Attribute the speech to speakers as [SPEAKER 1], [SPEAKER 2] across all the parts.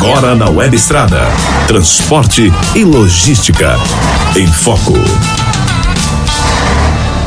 [SPEAKER 1] Agora na Web Estrada. Transporte e logística. Em Foco.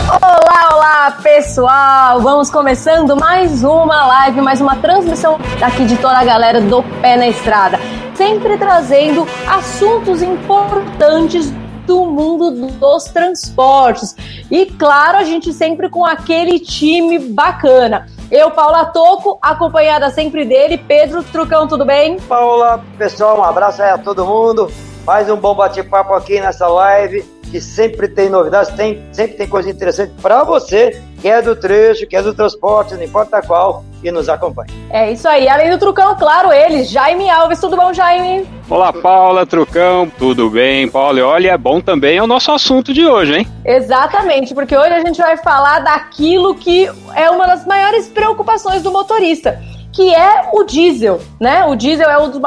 [SPEAKER 2] Olá, olá, pessoal! Vamos começando mais uma live, mais uma transmissão aqui de toda a galera do Pé na Estrada. Sempre trazendo assuntos importantes do mundo dos transportes. E claro, a gente sempre com aquele time bacana. Eu, Paula Toco, acompanhada sempre dele. Pedro Trucão, tudo bem?
[SPEAKER 3] Paula, pessoal, um abraço aí a todo mundo. Mais um bom bate-papo aqui nessa live, que sempre tem novidades, tem, sempre tem coisa interessante para você, que é do trecho, que é do transporte, não importa qual, e nos acompanha.
[SPEAKER 2] É isso aí. Além do Trucão, claro, ele, Jaime Alves. Tudo bom, Jaime?
[SPEAKER 4] Olá, Paula, Trucão, tudo bem? Paulo, e olha, é bom também é o nosso assunto de hoje, hein?
[SPEAKER 2] Exatamente, porque hoje a gente vai falar daquilo que é uma das maiores preocupações do motorista, que é o diesel, né? O diesel é um dos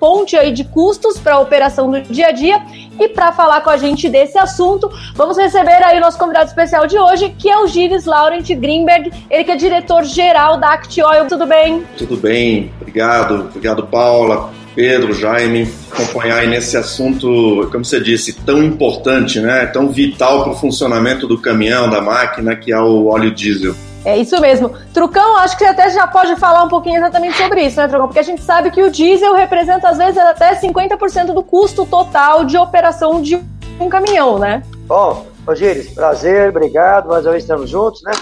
[SPEAKER 2] ponte aí de custos para a operação do dia a dia. E para falar com a gente desse assunto, vamos receber aí o nosso convidado especial de hoje, que é o Gilles Laurent Greenberg, ele que é diretor-geral da Act Oil. Tudo bem?
[SPEAKER 5] Tudo bem, obrigado. Obrigado, Paula. Pedro, Jaime, acompanhar aí nesse assunto, como você disse, tão importante, né? Tão vital para o funcionamento do caminhão, da máquina, que é o óleo diesel.
[SPEAKER 2] É isso mesmo. Trucão, acho que você até já pode falar um pouquinho exatamente sobre isso, né, Trucão? Porque a gente sabe que o diesel representa, às vezes, até 50% do custo total de operação de um caminhão, né?
[SPEAKER 3] Bom, Rogério, prazer, obrigado. Mais uma vez estamos juntos, né?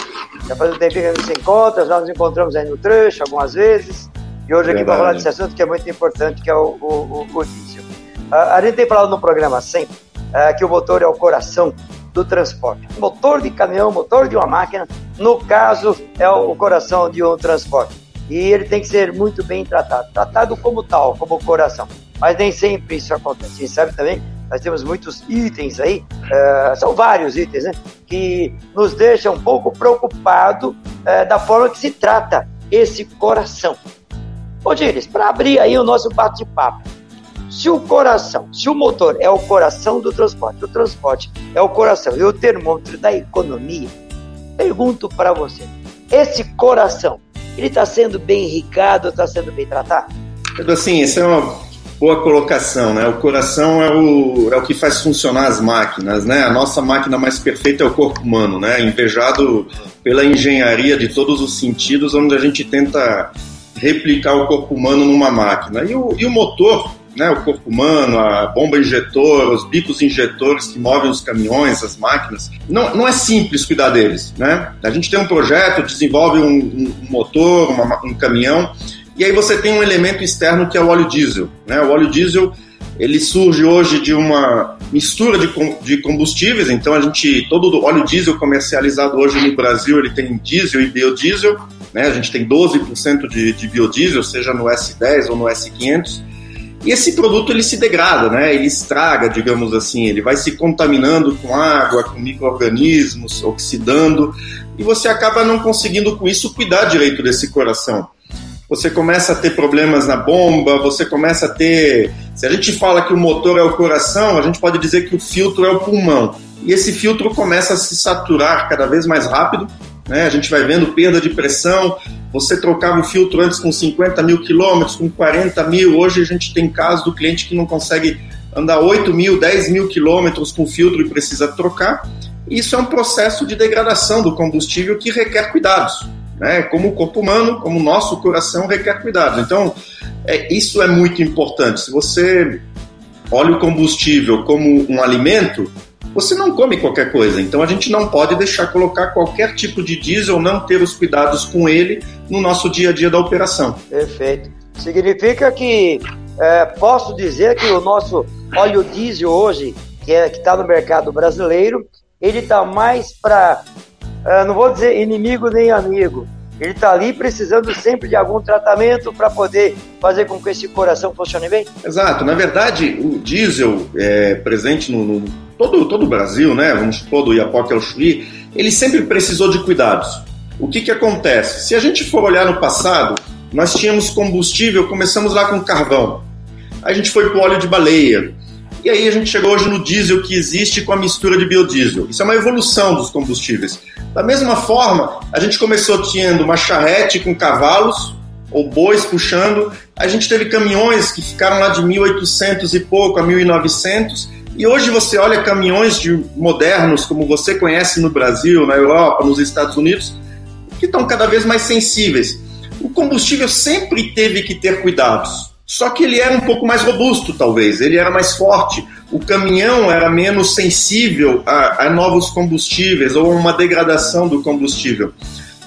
[SPEAKER 3] Já faz um tempinho que a gente se encontra, nós nos encontramos aí no trecho algumas vezes. E hoje aqui para falar desse assunto que é muito importante, que é o, o, o, o diesel. A, a, gente tem falado no programa sempre uh, que o motor é o coração do transporte. Motor de caminhão, motor de uma máquina, no caso, é o coração de um transporte. E ele tem que ser muito bem tratado, tratado como tal, como coração. Mas nem sempre isso acontece. Você sabe também, nós temos muitos itens aí, uh, são vários itens, né? Que nos deixam um pouco preocupados uh, da forma que se trata esse coração. Ô, Dires, para abrir aí o nosso bate-papo, se o coração, se o motor é o coração do transporte, o transporte é o coração e o termômetro da economia, pergunto para você, esse coração, ele está sendo bem irrigado, está sendo bem tratado?
[SPEAKER 5] Assim, essa é uma boa colocação, né? O coração é o, é o que faz funcionar as máquinas, né? A nossa máquina mais perfeita é o corpo humano, né? Invejado pela engenharia de todos os sentidos, onde a gente tenta replicar o corpo humano numa máquina. E o, e o motor, né, o corpo humano, a bomba injetora, os bicos injetores que movem os caminhões, as máquinas, não, não é simples cuidar deles. Né? A gente tem um projeto, desenvolve um, um motor, uma, um caminhão, e aí você tem um elemento externo que é o óleo diesel. Né? O óleo diesel ele surge hoje de uma mistura de, de combustíveis, então a gente, todo o óleo diesel comercializado hoje no Brasil, ele tem diesel e biodiesel, né? A gente tem 12% de, de biodiesel, seja no S10 ou no S500. E esse produto ele se degrada, né? Ele estraga, digamos assim, ele vai se contaminando com água, com micro-organismos, oxidando, e você acaba não conseguindo com isso cuidar direito desse coração. Você começa a ter problemas na bomba, você começa a ter. Se a gente fala que o motor é o coração, a gente pode dizer que o filtro é o pulmão. E esse filtro começa a se saturar cada vez mais rápido, né? A gente vai vendo perda de pressão. Você trocava o filtro antes com 50 mil quilômetros, com 40 mil. Hoje a gente tem casos do cliente que não consegue andar 8 mil, 10 mil quilômetros com filtro e precisa trocar. Isso é um processo de degradação do combustível que requer cuidados. Né? Como o corpo humano, como o nosso coração requer cuidados. Então, é, isso é muito importante. Se você olha o combustível como um alimento, você não come qualquer coisa. Então a gente não pode deixar colocar qualquer tipo de diesel, não ter os cuidados com ele no nosso dia a dia da operação.
[SPEAKER 3] Perfeito. Significa que é, posso dizer que o nosso óleo diesel hoje, que é, está no mercado brasileiro, ele está mais para, é, não vou dizer inimigo nem amigo, ele está ali precisando sempre de algum tratamento para poder fazer com que esse coração funcione bem?
[SPEAKER 5] Exato. Na verdade, o diesel é presente no, no todo, todo o Brasil, né? Vamos supor, do Iapoque ao Chuí, ele sempre precisou de cuidados. O que, que acontece? Se a gente for olhar no passado, nós tínhamos combustível, começamos lá com carvão. A gente foi para o óleo de baleia. E aí a gente chegou hoje no diesel que existe com a mistura de biodiesel. Isso é uma evolução dos combustíveis. Da mesma forma, a gente começou tendo uma charrete com cavalos, ou bois puxando. A gente teve caminhões que ficaram lá de 1800 e pouco a 1900. E hoje você olha caminhões de modernos, como você conhece no Brasil, na Europa, nos Estados Unidos, que estão cada vez mais sensíveis. O combustível sempre teve que ter cuidados, só que ele era um pouco mais robusto, talvez, ele era mais forte. O caminhão era menos sensível a, a novos combustíveis ou a uma degradação do combustível.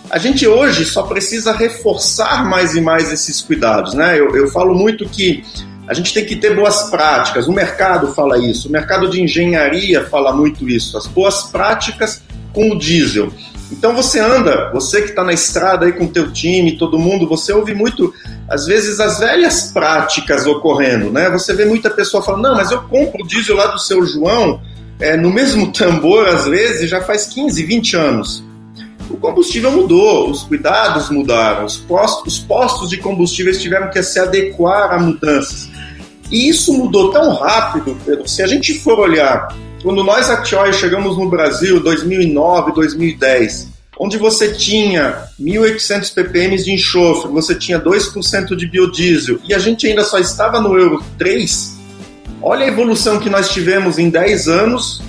[SPEAKER 5] A gente hoje só precisa reforçar mais e mais esses cuidados. Né? Eu, eu falo muito que a gente tem que ter boas práticas, o mercado fala isso, o mercado de engenharia fala muito isso, as boas práticas com o diesel. Então você anda, você que está na estrada aí com o teu time, todo mundo, você ouve muito, às vezes, as velhas práticas ocorrendo, né? Você vê muita pessoa falando, não, mas eu compro o diesel lá do seu João, é, no mesmo tambor, às vezes, já faz 15, 20 anos. O combustível mudou, os cuidados mudaram, os postos, os postos de combustíveis tiveram que se adequar a mudanças. E isso mudou tão rápido, Pedro, se a gente for olhar quando nós, a Tioy, chegamos no Brasil, 2009, 2010, onde você tinha 1.800 ppm de enxofre, você tinha 2% de biodiesel, e a gente ainda só estava no Euro 3, olha a evolução que nós tivemos em 10 anos,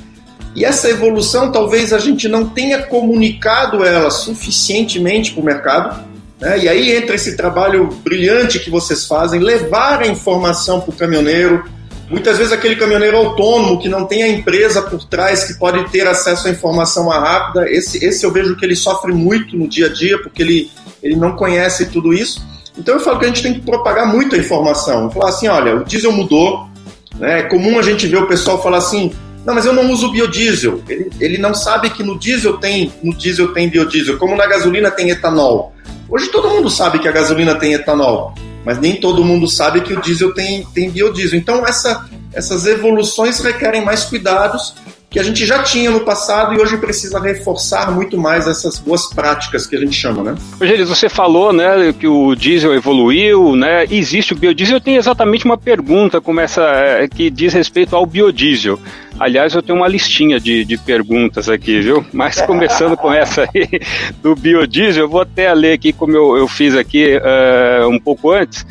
[SPEAKER 5] e essa evolução talvez a gente não tenha comunicado ela suficientemente para o mercado, né? e aí entra esse trabalho brilhante que vocês fazem, levar a informação para o caminhoneiro, Muitas vezes aquele caminhoneiro autônomo que não tem a empresa por trás que pode ter acesso à informação mais rápida, esse, esse eu vejo que ele sofre muito no dia a dia porque ele, ele não conhece tudo isso. Então eu falo que a gente tem que propagar muito a informação. Falar assim, olha, o diesel mudou. Né? É comum a gente ver o pessoal falar assim, não, mas eu não uso biodiesel. Ele, ele não sabe que no diesel tem no diesel tem biodiesel, como na gasolina tem etanol. Hoje todo mundo sabe que a gasolina tem etanol mas nem todo mundo sabe que o diesel tem, tem biodiesel. Então, essa, essas evoluções requerem mais cuidados que a gente já tinha no passado e hoje precisa reforçar muito mais essas boas práticas que a gente chama, né?
[SPEAKER 4] Elis, você falou, né, que o diesel evoluiu, né? Existe o biodiesel. Eu tenho exatamente uma pergunta como essa é, que diz respeito ao biodiesel. Aliás, eu tenho uma listinha de, de perguntas aqui, viu? Mas começando com essa aí do biodiesel, eu vou até ler aqui como eu, eu fiz aqui uh, um pouco antes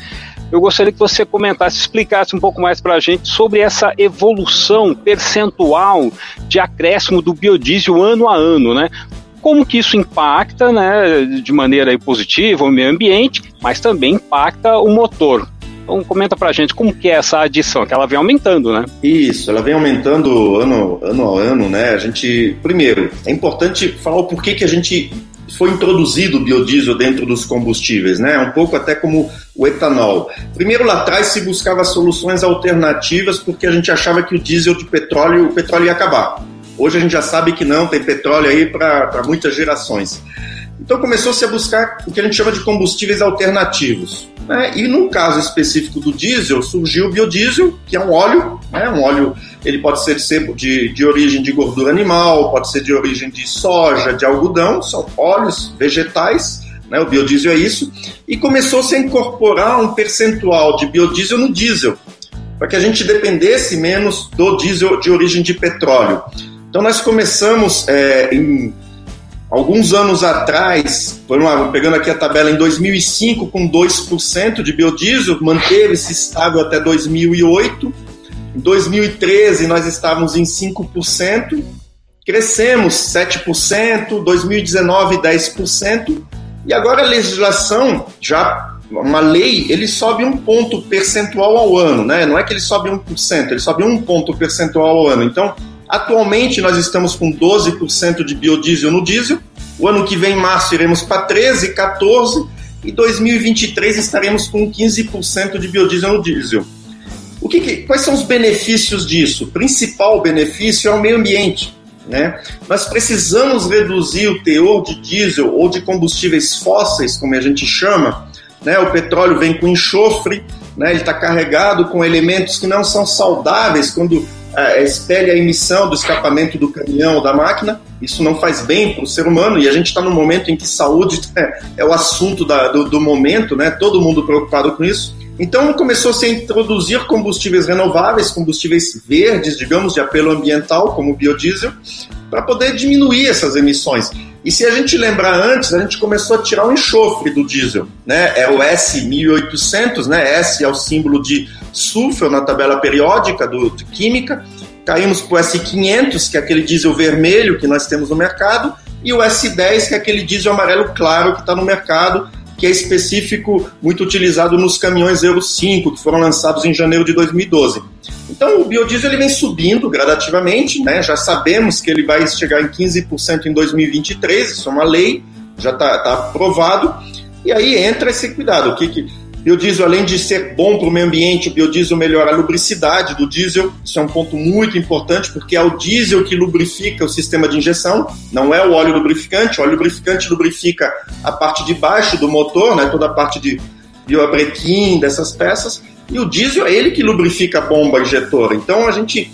[SPEAKER 4] eu gostaria que você comentasse, explicasse um pouco mais para a gente sobre essa evolução percentual de acréscimo do biodiesel ano a ano, né? Como que isso impacta, né, de maneira positiva o meio ambiente, mas também impacta o motor. Então comenta pra gente como que é essa adição, que ela vem aumentando, né?
[SPEAKER 5] Isso, ela vem aumentando ano, ano a ano, né? A gente, primeiro, é importante falar o porquê que a gente foi introduzido o biodiesel dentro dos combustíveis, né? Um pouco até como o etanol. Primeiro lá atrás se buscava soluções alternativas porque a gente achava que o diesel de petróleo, o petróleo ia acabar. Hoje a gente já sabe que não, tem petróleo aí para muitas gerações. Então começou-se a buscar o que a gente chama de combustíveis alternativos. Né? E no caso específico do diesel, surgiu o biodiesel, que é um óleo, né? um óleo ele pode ser de, de origem de gordura animal, pode ser de origem de soja, de algodão, são óleos vegetais, né? o biodiesel é isso, e começou-se a incorporar um percentual de biodiesel no diesel, para que a gente dependesse menos do diesel de origem de petróleo. Então nós começamos é, em alguns anos atrás, pegando aqui a tabela, em 2005 com 2% de biodiesel, manteve-se estável até 2008. Em 2013 nós estávamos em 5%, crescemos 7%, 2019 10%, e agora a legislação já uma lei, ele sobe um ponto percentual ao ano, né? Não é que ele sobe 1%, ele sobe um ponto percentual ao ano. Então, Atualmente nós estamos com 12% de biodiesel no diesel. O ano que vem, em março, iremos para 13, 14 e 2023 estaremos com 15% de biodiesel no diesel. O que, que, quais são os benefícios disso? O principal benefício é o meio ambiente. Né? Nós precisamos reduzir o teor de diesel ou de combustíveis fósseis, como a gente chama. Né? O petróleo vem com enxofre, né? ele está carregado com elementos que não são saudáveis quando é, espelha a emissão do escapamento do caminhão ou da máquina. Isso não faz bem para o ser humano e a gente está num momento em que saúde é, é o assunto da, do, do, momento, né? Todo mundo preocupado com isso. Então começou-se a introduzir combustíveis renováveis, combustíveis verdes, digamos, de apelo ambiental, como o biodiesel, para poder diminuir essas emissões. E se a gente lembrar antes, a gente começou a tirar o enxofre do diesel, né? É o S1800, né? S é o símbolo de sulfur na tabela periódica do, de química. Caímos para o S500, que é aquele diesel vermelho que nós temos no mercado, e o S10, que é aquele diesel amarelo claro que está no mercado, que é específico, muito utilizado nos caminhões Euro 5, que foram lançados em janeiro de 2012. Então o biodiesel ele vem subindo gradativamente, né? já sabemos que ele vai chegar em 15% em 2023, isso é uma lei, já está tá aprovado, e aí entra esse cuidado. O que, que Biodiesel, além de ser bom para o meio ambiente, o biodiesel melhora a lubricidade do diesel. Isso é um ponto muito importante, porque é o diesel que lubrifica o sistema de injeção, não é o óleo lubrificante. O óleo lubrificante lubrifica a parte de baixo do motor, né, toda a parte de biobrequim, dessas peças. E o diesel é ele que lubrifica a bomba injetora. Então a gente,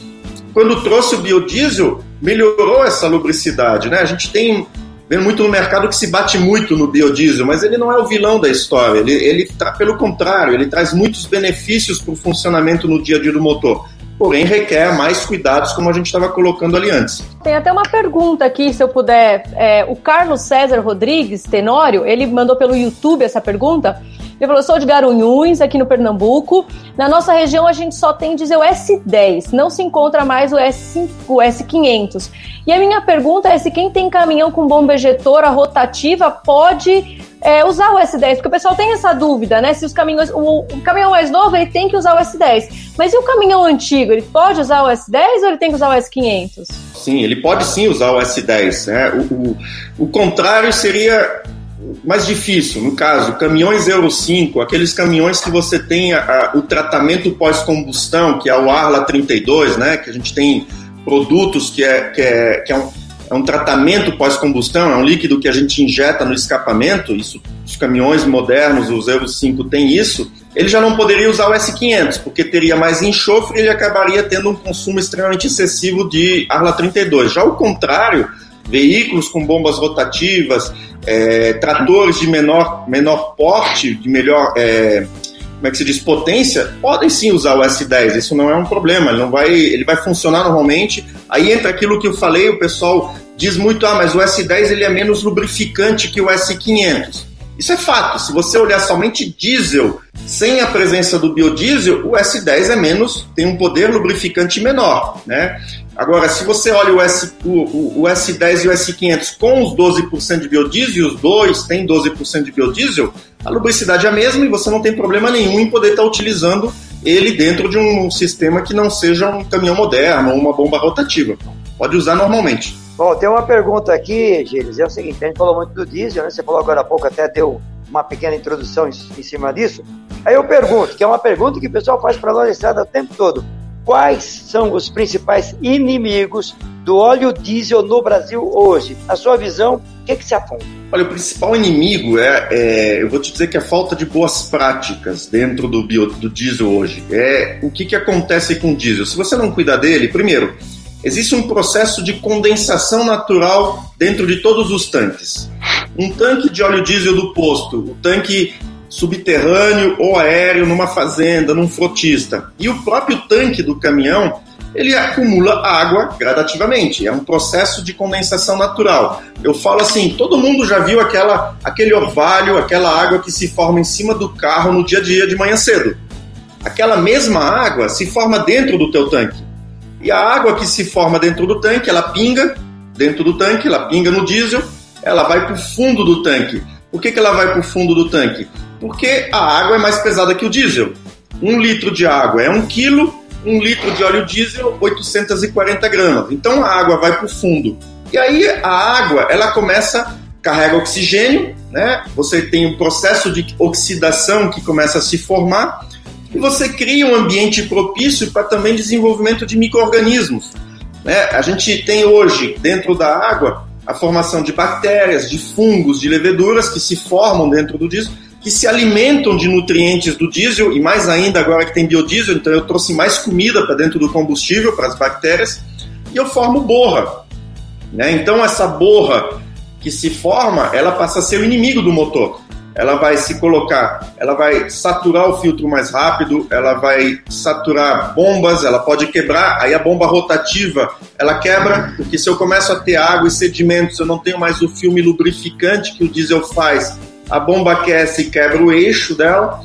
[SPEAKER 5] quando trouxe o biodiesel, melhorou essa lubricidade. Né? A gente tem vendo muito no mercado que se bate muito no biodiesel, mas ele não é o vilão da história. Ele, ele tá, pelo contrário, ele traz muitos benefícios para o funcionamento no dia a dia do motor. Porém, requer mais cuidados, como a gente estava colocando ali antes.
[SPEAKER 2] Tem até uma pergunta aqui, se eu puder. É, o Carlos César Rodrigues Tenório, ele mandou pelo YouTube essa pergunta. Ele falou: sou de Garunhuns, aqui no Pernambuco. Na nossa região, a gente só tem dizer o S10, não se encontra mais o, S5, o S500. E a minha pergunta é se quem tem caminhão com bomba ejetora rotativa pode é, usar o S10, porque o pessoal tem essa dúvida, né? Se os caminhões, o, o, caminhão mais novo ele tem que usar o S10, mas e o caminhão antigo, ele pode usar o S10 ou ele tem que usar o S500?
[SPEAKER 5] Sim, ele pode sim usar o S10. Né? O, o, o contrário seria mais difícil, no caso, caminhões Euro 5, aqueles caminhões que você tem a, a, o tratamento pós-combustão, que é o Arla 32, né, que a gente tem produtos que é, que é, que é um, é um tratamento pós-combustão, é um líquido que a gente injeta no escapamento, isso, os caminhões modernos, os Euro 5 têm isso, ele já não poderia usar o S500, porque teria mais enxofre e ele acabaria tendo um consumo extremamente excessivo de Arla 32. Já o contrário, veículos com bombas rotativas, é, tratores de menor, menor porte, de melhor, é, como é que se diz, potência, podem sim usar o S10, isso não é um problema, ele, não vai, ele vai funcionar normalmente. Aí entra aquilo que eu falei, o pessoal diz muito, ah, mas o S10 ele é menos lubrificante que o S500. Isso é fato, se você olhar somente diesel, sem a presença do biodiesel, o S10 é menos, tem um poder lubrificante menor, né? Agora, se você olha o, S, o, o, S10 e o S500 com os 12% de biodiesel, os dois têm 12% de biodiesel, a lubricidade é a mesma e você não tem problema nenhum em poder estar utilizando ele dentro de um sistema que não seja um caminhão moderno ou uma bomba rotativa. Pode usar normalmente.
[SPEAKER 3] Bom, tem uma pergunta aqui, Gilles, é o seguinte, a gente falou muito do diesel, né? Você falou agora há pouco, até deu uma pequena introdução em, em cima disso. Aí eu pergunto, que é uma pergunta que o pessoal faz para nós estrada o tempo todo quais são os principais inimigos do óleo diesel no Brasil hoje? Na sua visão, o que, que se aponta?
[SPEAKER 5] Olha, o principal inimigo é, é, eu vou te dizer que é a falta de boas práticas dentro do, bio, do diesel hoje. É o que, que acontece com o diesel. Se você não cuidar dele, primeiro, existe um processo de condensação natural dentro de todos os tanques. Um tanque de óleo diesel do posto, o tanque subterrâneo ou aéreo numa fazenda, num frotista. E o próprio tanque do caminhão, ele acumula água gradativamente. É um processo de condensação natural. Eu falo assim, todo mundo já viu aquela, aquele orvalho, aquela água que se forma em cima do carro no dia a dia de manhã cedo. Aquela mesma água se forma dentro do teu tanque. E a água que se forma dentro do tanque, ela pinga dentro do tanque, ela pinga no diesel, ela vai para o fundo do tanque. Por que, que ela vai para o fundo do tanque? Porque a água é mais pesada que o diesel. Um litro de água é um quilo, um litro de óleo diesel, 840 gramas. Então a água vai para o fundo. E aí a água, ela começa, carrega oxigênio, né? Você tem um processo de oxidação que começa a se formar e você cria um ambiente propício para também desenvolvimento de micro-organismos. Né? A gente tem hoje, dentro da água, a formação de bactérias, de fungos, de leveduras que se formam dentro do diesel que se alimentam de nutrientes do diesel, e mais ainda agora que tem biodiesel, então eu trouxe mais comida para dentro do combustível, para as bactérias, e eu formo borra. Né? Então essa borra que se forma, ela passa a ser o inimigo do motor. ela vai se colocar, ela vai saturar o filtro mais rápido, ela vai saturar bombas, ela pode quebrar, aí a bomba rotativa ela quebra, porque se eu começo a ter água e sedimentos, eu não tenho mais o filme lubrificante que o diesel faz, a bomba aquece e quebra o eixo dela,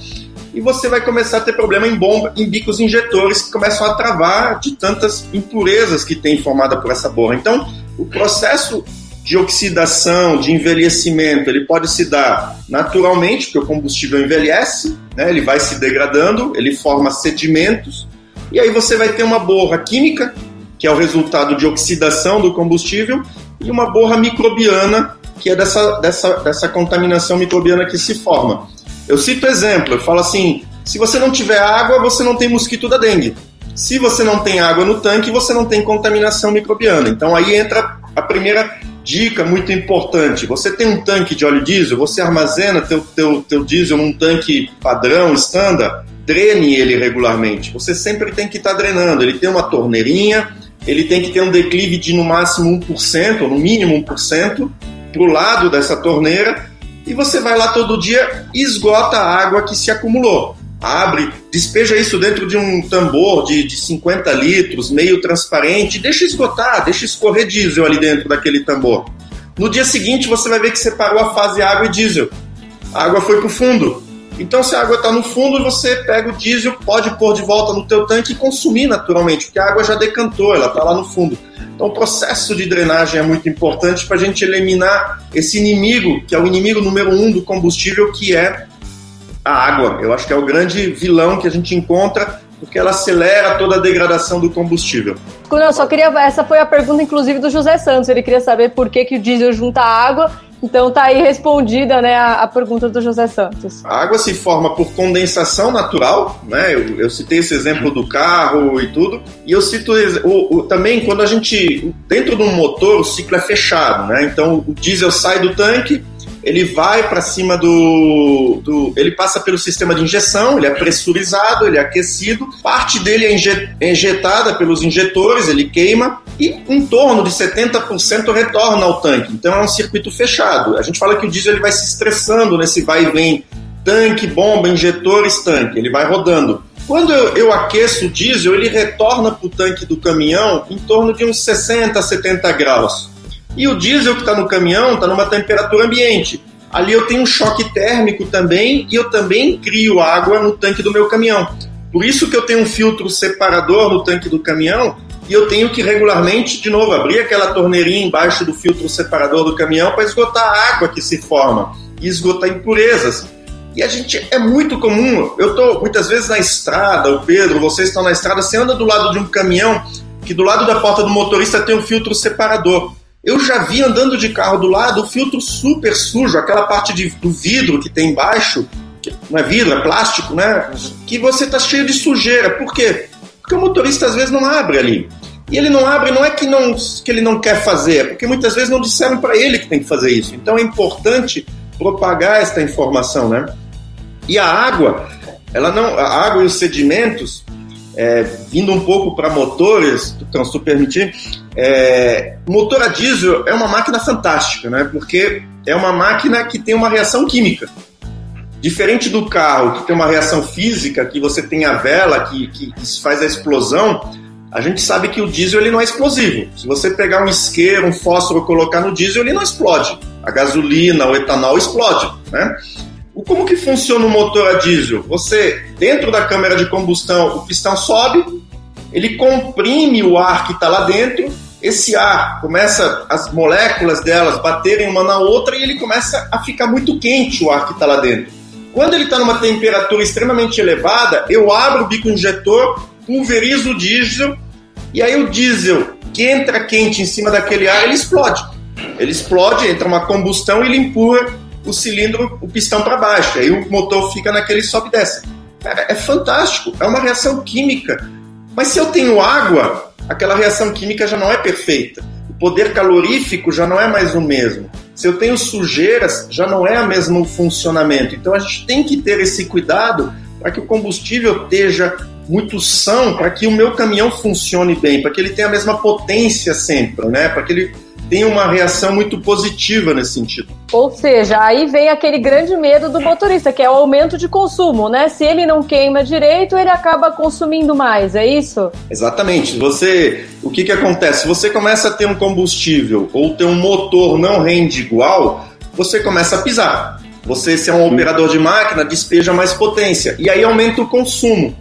[SPEAKER 5] e você vai começar a ter problema em bomba, em bicos injetores que começam a travar de tantas impurezas que tem formada por essa borra. Então, o processo de oxidação, de envelhecimento, ele pode se dar naturalmente, porque o combustível envelhece, né, ele vai se degradando, ele forma sedimentos, e aí você vai ter uma borra química, que é o resultado de oxidação do combustível, e uma borra microbiana, que é dessa, dessa, dessa contaminação microbiana que se forma. Eu cito exemplo, eu falo assim: se você não tiver água, você não tem mosquito da dengue. Se você não tem água no tanque, você não tem contaminação microbiana. Então aí entra a primeira Dica muito importante: você tem um tanque de óleo diesel, você armazena teu, teu, teu diesel num tanque padrão, standard, drene ele regularmente. Você sempre tem que estar tá drenando. Ele tem uma torneirinha, ele tem que ter um declive de no máximo 1%, ou no mínimo 1%, para o lado dessa torneira, e você vai lá todo dia e esgota a água que se acumulou abre, despeja isso dentro de um tambor de, de 50 litros, meio transparente, deixa esgotar, deixa escorrer diesel ali dentro daquele tambor. No dia seguinte você vai ver que separou a fase água e diesel. A água foi para o fundo. Então, se a água está no fundo, você pega o diesel, pode pôr de volta no teu tanque e consumir naturalmente, porque a água já decantou, ela está lá no fundo. Então, o processo de drenagem é muito importante para a gente eliminar esse inimigo, que é o inimigo número um do combustível, que é a água. Eu acho que é o grande vilão que a gente encontra porque ela acelera toda a degradação do combustível.
[SPEAKER 2] Não, só queria. Essa foi a pergunta, inclusive, do José Santos. Ele queria saber por que, que o diesel junta água. Então tá aí respondida né, a, a pergunta do José Santos.
[SPEAKER 5] A água se forma por condensação natural, né? Eu, eu citei esse exemplo do carro e tudo. E eu cito o, o, também quando a gente. Dentro de um motor, o ciclo é fechado, né? Então o diesel sai do tanque, ele vai para cima do, do, Ele passa pelo sistema de injeção, ele é pressurizado, ele é aquecido, parte dele é injetada pelos injetores, ele queima, e em torno de 70% retorna ao tanque. Então é um circuito fechado. A gente fala que o diesel ele vai se estressando nesse vai e vem tanque, bomba, injetores, tanque, ele vai rodando. Quando eu, eu aqueço o diesel, ele retorna para o tanque do caminhão em torno de uns 60, 70 graus. E o diesel que está no caminhão está numa temperatura ambiente. Ali eu tenho um choque térmico também e eu também crio água no tanque do meu caminhão. Por isso que eu tenho um filtro separador no tanque do caminhão e eu tenho que regularmente, de novo, abrir aquela torneirinha embaixo do filtro separador do caminhão para esgotar a água que se forma e esgotar impurezas. E a gente é muito comum. Eu estou muitas vezes na estrada, o Pedro, vocês estão na estrada, você anda do lado de um caminhão que do lado da porta do motorista tem um filtro separador. Eu já vi andando de carro do lado o filtro super sujo, aquela parte de, do vidro que tem embaixo, que não é vidro, é plástico, né? Que você tá cheio de sujeira. Por quê? Porque o motorista às vezes não abre ali. E ele não abre, não é que, não, que ele não quer fazer, é porque muitas vezes não disseram para ele que tem que fazer isso. Então é importante propagar esta informação, né? E a água, ela não, a água e os sedimentos, é, vindo um pouco para motores, então, se tu permitir, é, motor a diesel é uma máquina fantástica, né? Porque é uma máquina que tem uma reação química. Diferente do carro, que tem uma reação física, que você tem a vela que, que, que faz a explosão, a gente sabe que o diesel ele não é explosivo. Se você pegar um isqueiro, um fósforo e colocar no diesel, ele não explode. A gasolina, o etanol explode, né? Como que funciona o motor a diesel? Você, dentro da câmara de combustão, o pistão sobe, ele comprime o ar que está lá dentro, esse ar começa, as moléculas delas baterem uma na outra e ele começa a ficar muito quente o ar que está lá dentro. Quando ele está numa temperatura extremamente elevada, eu abro o bico injetor, pulverizo o diesel e aí o diesel que entra quente em cima daquele ar, ele explode. Ele explode, entra uma combustão e ele empurra o cilindro, o pistão para baixo. Aí o motor fica naquele sobe e desce. Cara, é fantástico, é uma reação química. Mas se eu tenho água, aquela reação química já não é perfeita. O poder calorífico já não é mais o mesmo. Se eu tenho sujeiras, já não é o mesmo funcionamento. Então a gente tem que ter esse cuidado para que o combustível esteja muito são, para que o meu caminhão funcione bem, para que ele tenha a mesma potência sempre, né? Para que ele tem uma reação muito positiva nesse sentido.
[SPEAKER 2] Ou seja, aí vem aquele grande medo do motorista, que é o aumento de consumo, né? Se ele não queima direito, ele acaba consumindo mais, é isso?
[SPEAKER 5] Exatamente. Você, o que que acontece? Você começa a ter um combustível ou ter um motor não rende igual, você começa a pisar. Você, se é um operador de máquina, despeja mais potência e aí aumenta o consumo.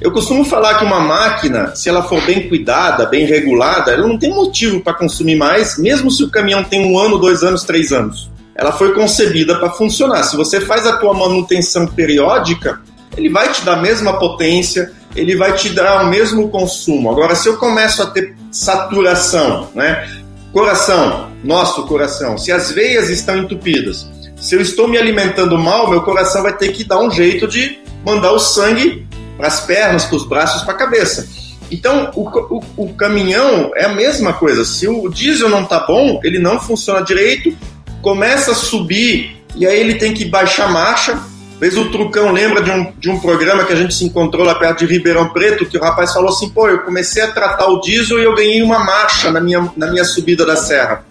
[SPEAKER 5] Eu costumo falar que uma máquina, se ela for bem cuidada, bem regulada, ela não tem motivo para consumir mais, mesmo se o caminhão tem um ano, dois anos, três anos. Ela foi concebida para funcionar. Se você faz a tua manutenção periódica, ele vai te dar a mesma potência, ele vai te dar o mesmo consumo. Agora, se eu começo a ter saturação, né? Coração, nosso coração, se as veias estão entupidas, se eu estou me alimentando mal, meu coração vai ter que dar um jeito de mandar o sangue para as pernas, para os braços, para a cabeça. Então, o, o, o, caminhão é a mesma coisa. Se o diesel não está bom, ele não funciona direito, começa a subir e aí ele tem que baixar a marcha. Vez o Trucão lembra de um, de um programa que a gente se encontrou lá perto de Ribeirão Preto, que o rapaz falou assim: pô, eu comecei a tratar o diesel e eu ganhei uma marcha na minha, na minha subida da serra.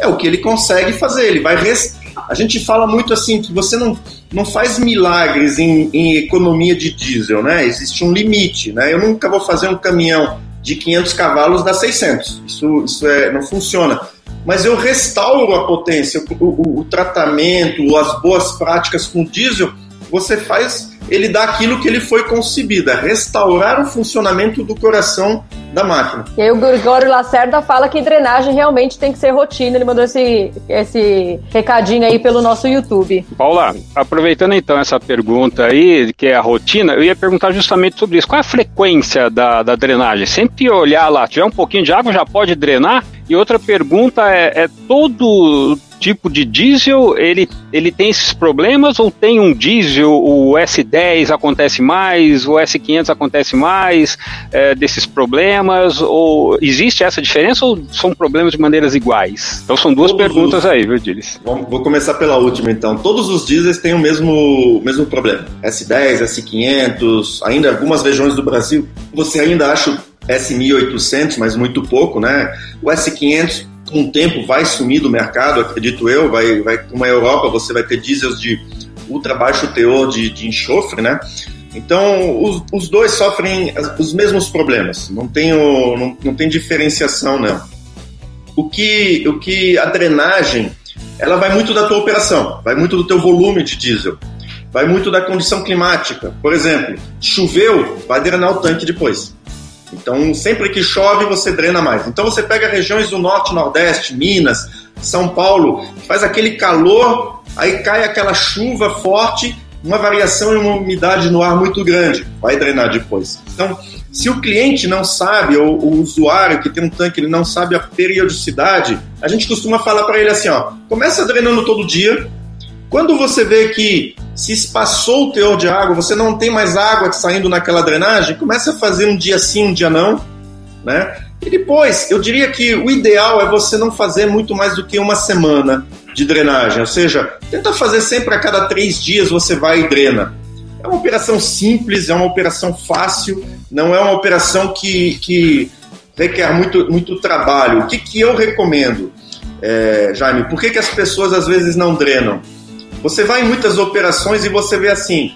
[SPEAKER 5] É o que ele consegue fazer, ele vai. Res... A gente fala muito assim que você não não faz milagres em, em, economia de diesel, né? Existe um limite, né? Eu nunca vou fazer um caminhão de 500 cavalos dar 600. Isso, isso é, não funciona. Mas eu restauro a potência, o, o, o tratamento, as boas práticas com diesel, você faz ele dá aquilo que ele foi concebido, é restaurar o funcionamento do coração da máquina.
[SPEAKER 2] E aí o Gregório Lacerda fala que drenagem realmente tem que ser rotina. Ele mandou esse, esse recadinho aí pelo nosso YouTube.
[SPEAKER 4] Paula, aproveitando então essa pergunta aí, que é a rotina, eu ia perguntar justamente sobre isso. Qual é a frequência da, da drenagem? Sempre olhar lá, tiver um pouquinho de água, já pode drenar? E outra pergunta é, é todo tipo de diesel, ele, ele tem esses problemas ou tem um diesel, o S10 acontece mais, o S500 acontece mais é, desses problemas, ou existe essa diferença ou são problemas de maneiras iguais? Então são duas Todos perguntas os... aí, viu, Dilis?
[SPEAKER 5] Vou começar pela última então. Todos os diesels têm o mesmo, mesmo problema. S10, S500, ainda algumas regiões do Brasil, você ainda acha o S1800, mas muito pouco, né? O S500 com o tempo vai sumir do mercado, acredito eu, vai, vai como a Europa você vai ter diesels de ultra baixo teor de, de enxofre, né? Então os, os dois sofrem os mesmos problemas, não tem, o, não, não tem diferenciação não. O que, o que a drenagem, ela vai muito da tua operação, vai muito do teu volume de diesel, vai muito da condição climática. Por exemplo, choveu, vai drenar o tanque depois. Então, sempre que chove, você drena mais. Então, você pega regiões do norte, nordeste, Minas, São Paulo, faz aquele calor, aí cai aquela chuva forte, uma variação e uma umidade no ar muito grande, vai drenar depois. Então, se o cliente não sabe, ou o usuário que tem um tanque, ele não sabe a periodicidade, a gente costuma falar para ele assim, ó, começa drenando todo dia, quando você vê que se espaçou o teor de água, você não tem mais água saindo naquela drenagem, começa a fazer um dia sim, um dia não, né? E depois, eu diria que o ideal é você não fazer muito mais do que uma semana de drenagem, ou seja, tenta fazer sempre a cada três dias você vai e drena. É uma operação simples, é uma operação fácil, não é uma operação que, que requer muito, muito trabalho. O que, que eu recomendo, é, Jaime? Por que, que as pessoas às vezes não drenam? Você vai em muitas operações e você vê assim,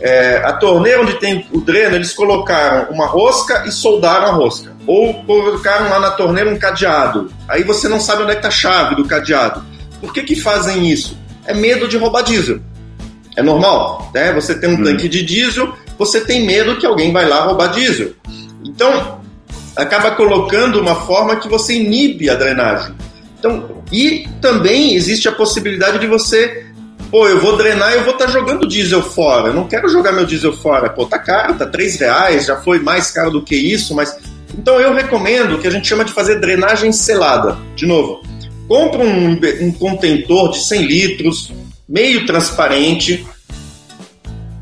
[SPEAKER 5] é, a torneira onde tem o dreno, eles colocaram uma rosca e soldaram a rosca. Ou colocaram lá na torneira um cadeado. Aí você não sabe onde é está a chave do cadeado. Por que, que fazem isso? É medo de roubar diesel. É normal, né? Você tem um hum. tanque de diesel, você tem medo que alguém vai lá roubar diesel. Então, acaba colocando uma forma que você inibe a drenagem. Então, e também existe a possibilidade de você pô, eu vou drenar e eu vou estar tá jogando diesel fora. Eu não quero jogar meu diesel fora. Pô, tá caro, tá 3 reais, já foi mais caro do que isso, mas. Então eu recomendo que a gente chama de fazer drenagem selada. De novo, compra um, um contentor de 100 litros, meio transparente,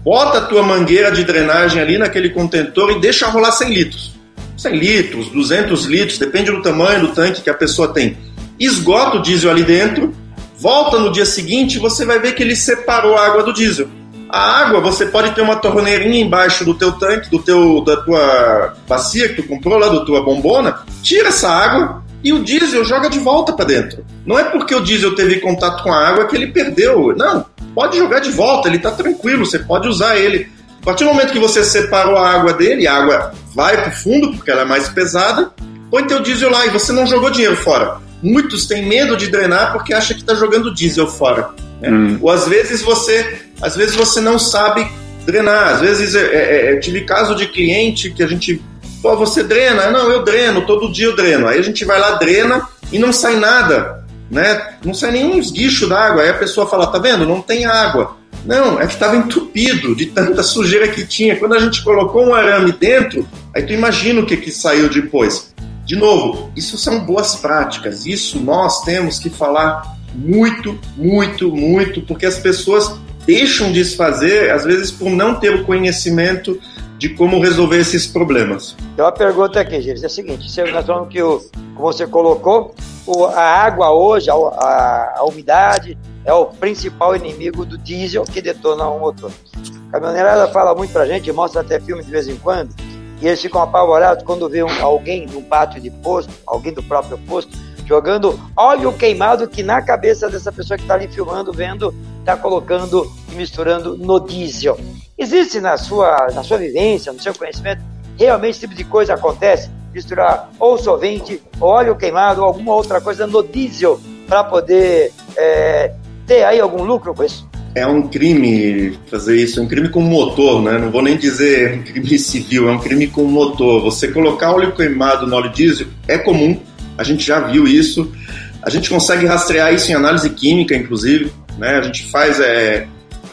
[SPEAKER 5] bota a tua mangueira de drenagem ali naquele contentor e deixa rolar 100 litros. 100 litros, 200 litros, depende do tamanho do tanque que a pessoa tem. Esgota o diesel ali dentro Volta no dia seguinte, você vai ver que ele separou a água do diesel. A água, você pode ter uma torneirinha embaixo do teu tanque, do teu, da tua bacia que tu comprou lá, da tua bombona. Tira essa água, e o diesel joga de volta para dentro. Não é porque o diesel teve contato com a água que ele perdeu. Não, pode jogar de volta, ele está tranquilo, você pode usar ele. A partir do momento que você separou a água dele, a água vai para o fundo porque ela é mais pesada, põe teu diesel lá e você não jogou dinheiro fora. Muitos têm medo de drenar porque acha que está jogando diesel fora. Né? Hum. Ou às vezes você, às vezes você não sabe drenar. Às vezes é, é, é, tive caso de cliente que a gente, pô, você drena? Não, eu dreno, todo dia eu dreno. Aí a gente vai lá, drena e não sai nada, né? Não sai nenhum esguicho d'água. Aí a pessoa fala, tá vendo? Não tem água. Não, é que estava entupido de tanta sujeira que tinha. Quando a gente colocou um arame dentro, aí tu imagina o que, que saiu depois. De novo, isso são boas práticas. Isso nós temos que falar muito, muito, muito, porque as pessoas deixam de se fazer, às vezes por não ter o conhecimento de como resolver esses problemas.
[SPEAKER 3] Tem uma pergunta aqui, gente, é a seguinte, nós falamos que, o, como você colocou, o, a água hoje, a, a, a, umidade, é o principal inimigo do diesel que detona um motor. A caminhoneirada fala muito pra gente, mostra até filme de vez em quando, e eles ficam apavorados quando vê um, alguém num pátio de posto, alguém do próprio posto, jogando óleo queimado que na cabeça dessa pessoa que está ali filmando, vendo, está colocando e misturando no diesel. Existe na sua, na sua vivência, no seu conhecimento, realmente esse tipo de coisa acontece? Misturar ou solvente, ou óleo queimado, ou alguma outra coisa no diesel para poder é, ter aí algum lucro com isso?
[SPEAKER 5] É um crime fazer isso, é um crime com motor, né? Não vou nem dizer um crime civil, é um crime com motor. Você colocar óleo queimado no óleo diesel é comum, a gente já viu isso. A gente consegue rastrear isso em análise química, inclusive. Né? A gente faz é,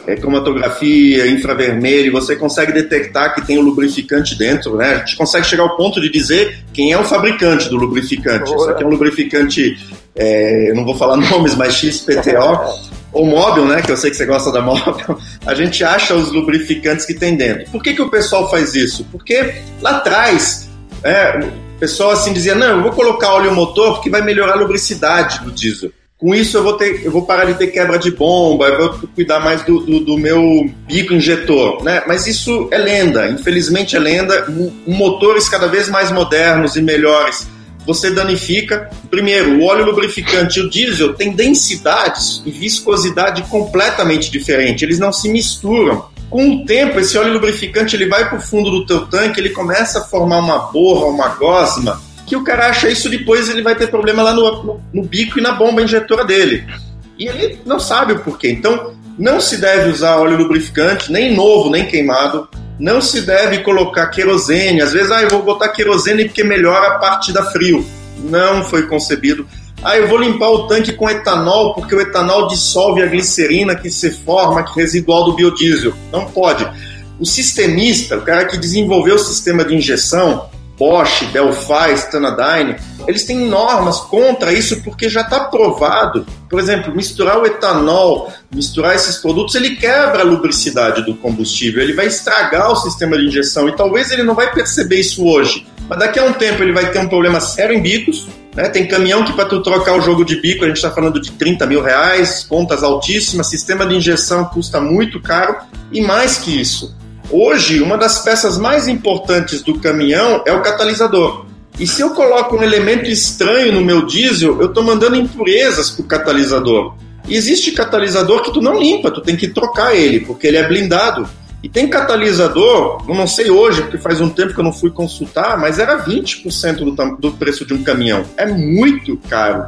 [SPEAKER 5] é, cromatografia, infravermelho, você consegue detectar que tem o lubrificante dentro. Né? A gente consegue chegar ao ponto de dizer quem é o fabricante do lubrificante. Isso aqui é um lubrificante, é, eu não vou falar nomes, mas XPTO. ou móvel, né? Que eu sei que você gosta da móvel, a gente acha os lubrificantes que tem dentro. Por que, que o pessoal faz isso? Porque lá atrás, é, o pessoal assim dizia: não, eu vou colocar óleo motor porque vai melhorar a lubricidade do diesel. Com isso eu vou ter, eu vou parar de ter quebra de bomba, eu vou cuidar mais do, do, do meu bico injetor, né? Mas isso é lenda, infelizmente é lenda. Motores cada vez mais modernos e melhores você danifica. Primeiro, o óleo lubrificante e o diesel têm densidades e viscosidade completamente diferentes, eles não se misturam. Com o tempo, esse óleo lubrificante ele vai para o fundo do teu tanque, ele começa a formar uma borra, uma gosma, que o cara acha isso depois ele vai ter problema lá no, no, no bico e na bomba injetora dele. E ele não sabe o porquê. Então, não se deve usar óleo lubrificante, nem novo, nem queimado. Não se deve colocar querosene. Às vezes, ah, eu vou botar querosene porque melhora a parte da frio. Não foi concebido ah, eu vou limpar o tanque com etanol porque o etanol dissolve a glicerina que se forma, que residual do biodiesel. Não pode. O sistemista, o cara que desenvolveu o sistema de injeção, Bosch, Delphi, Stanadyne, eles têm normas contra isso porque já está provado. Por exemplo, misturar o etanol, misturar esses produtos, ele quebra a lubricidade do combustível, ele vai estragar o sistema de injeção e talvez ele não vai perceber isso hoje. Mas daqui a um tempo ele vai ter um problema sério em bicos, né? Tem caminhão que para tu trocar o jogo de bico a gente está falando de 30 mil reais, contas altíssimas, sistema de injeção custa muito caro e mais que isso. Hoje, uma das peças mais importantes do caminhão é o catalisador. E se eu coloco um elemento estranho no meu diesel, eu estou mandando impurezas para o catalisador. E existe catalisador que tu não limpa, tu tem que trocar ele, porque ele é blindado. E tem catalisador, eu não sei hoje, porque faz um tempo que eu não fui consultar, mas era 20% do, do preço de um caminhão. É muito caro.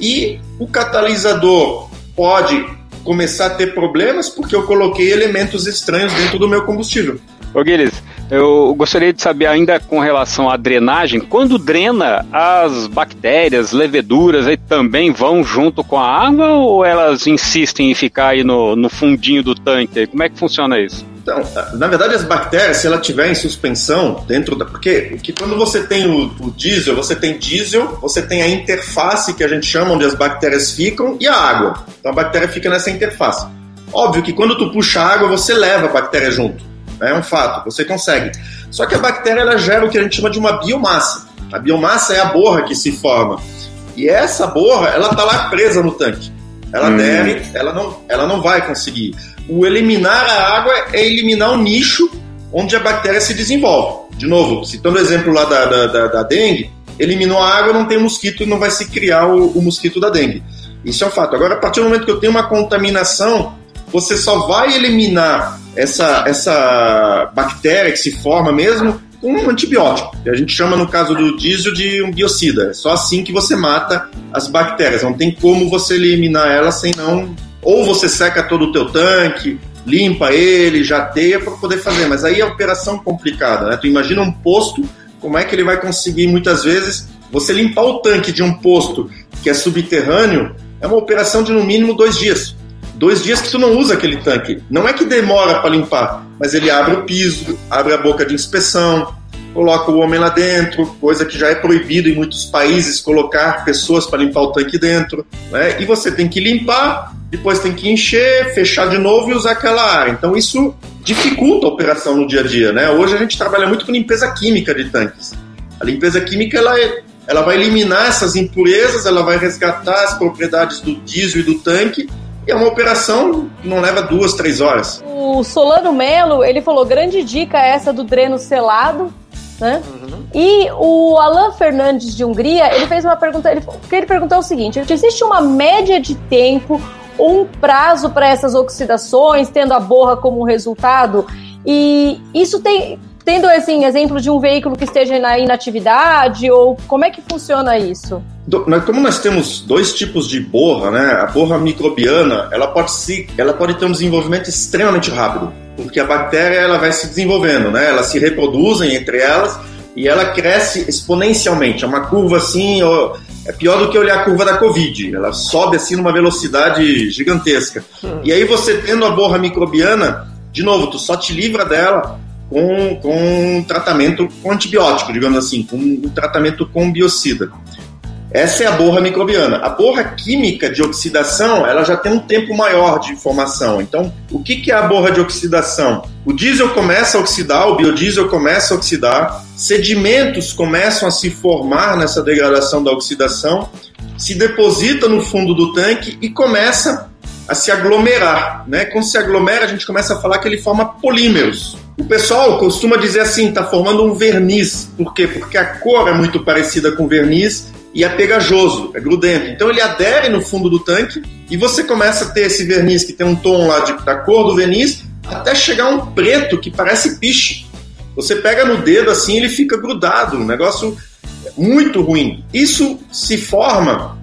[SPEAKER 5] E o catalisador pode começar a ter problemas porque eu coloquei elementos estranhos dentro do meu combustível.
[SPEAKER 4] Ô Guilherme, eu gostaria de saber ainda com relação à drenagem, quando drena, as bactérias, leveduras aí também vão junto com a água ou elas insistem em ficar aí no, no fundinho do tanque? Como é que funciona isso?
[SPEAKER 5] Então, na verdade, as bactérias, se ela tiver em suspensão dentro da. Porque, porque quando você tem o, o, diesel, você tem diesel, você tem a interface que a gente chama, onde as bactérias ficam, e a água. Então a bactéria fica nessa interface. Óbvio que quando tu puxa a água, você leva a bactéria junto. É um fato, você consegue. Só que a bactéria ela gera o que a gente chama de uma biomassa. A biomassa é a borra que se forma. E essa borra, ela tá lá presa no tanque. Ela hum. deve, ela não, ela não vai conseguir o eliminar a água é eliminar o nicho onde a bactéria se desenvolve. De novo, citando o exemplo lá da, da, da, da dengue, eliminou a água, não tem mosquito e não vai se criar o, o mosquito da dengue. Isso é um fato. Agora, a partir do momento que eu tenho uma contaminação, você só vai eliminar essa, essa bactéria que se forma mesmo um antibiótico. A gente chama, no caso do diesel, de um biocida. É só assim que você mata as bactérias. Não tem como você eliminar elas sem não. Ou você seca todo o teu tanque, limpa ele, jateia para poder fazer. Mas aí é operação complicada, né? Tu imagina um posto, como é que ele vai conseguir muitas vezes você limpar o tanque de um posto que é subterrâneo é uma operação de no mínimo dois dias. Dois dias que tu não usa aquele tanque. Não é que demora para limpar, mas ele abre o piso, abre a boca de inspeção, coloca o homem lá dentro, coisa que já é proibido em muitos países colocar pessoas para limpar o tanque dentro. Né? E você tem que limpar, depois tem que encher, fechar de novo e usar aquela área. Então isso dificulta a operação no dia a dia. Né? Hoje a gente trabalha muito com limpeza química de tanques. A limpeza química ela é ela vai eliminar essas impurezas, ela vai resgatar as propriedades do diesel e do tanque. E é uma operação que não leva duas, três horas.
[SPEAKER 2] O Solano Melo, ele falou, grande dica essa do dreno selado, né? Uhum. E o Alan Fernandes de Hungria, ele fez uma pergunta, ele, ele perguntou o seguinte, existe uma média de tempo um prazo para essas oxidações, tendo a borra como resultado? E isso tem, tendo assim, exemplo de um veículo que esteja na inatividade, ou como é que funciona isso?
[SPEAKER 5] Como nós temos dois tipos de borra, né? A borra microbiana, ela pode, se, ela pode ter um desenvolvimento extremamente rápido, porque a bactéria ela vai se desenvolvendo, né? Elas se reproduzem entre elas e ela cresce exponencialmente. É uma curva assim, é pior do que olhar a curva da Covid. Ela sobe assim numa velocidade gigantesca. Hum. E aí você tendo a borra microbiana, de novo, tu só te livra dela com, com tratamento com antibiótico, digamos assim, com um tratamento com biocida. Essa é a borra microbiana. A borra química de oxidação, ela já tem um tempo maior de formação. Então, o que, que é a borra de oxidação? O diesel começa a oxidar, o biodiesel começa a oxidar, sedimentos começam a se formar nessa degradação da oxidação, se deposita no fundo do tanque e começa a se aglomerar. Né? Quando se aglomera, a gente começa a falar que ele forma polímeros. O pessoal costuma dizer assim, está formando um verniz. Por quê? Porque a cor é muito parecida com verniz e é pegajoso, é grudento. Então ele adere no fundo do tanque e você começa a ter esse verniz que tem um tom lá de, da cor do verniz até chegar um preto que parece piche. Você pega no dedo assim, ele fica grudado, um negócio muito ruim. Isso se forma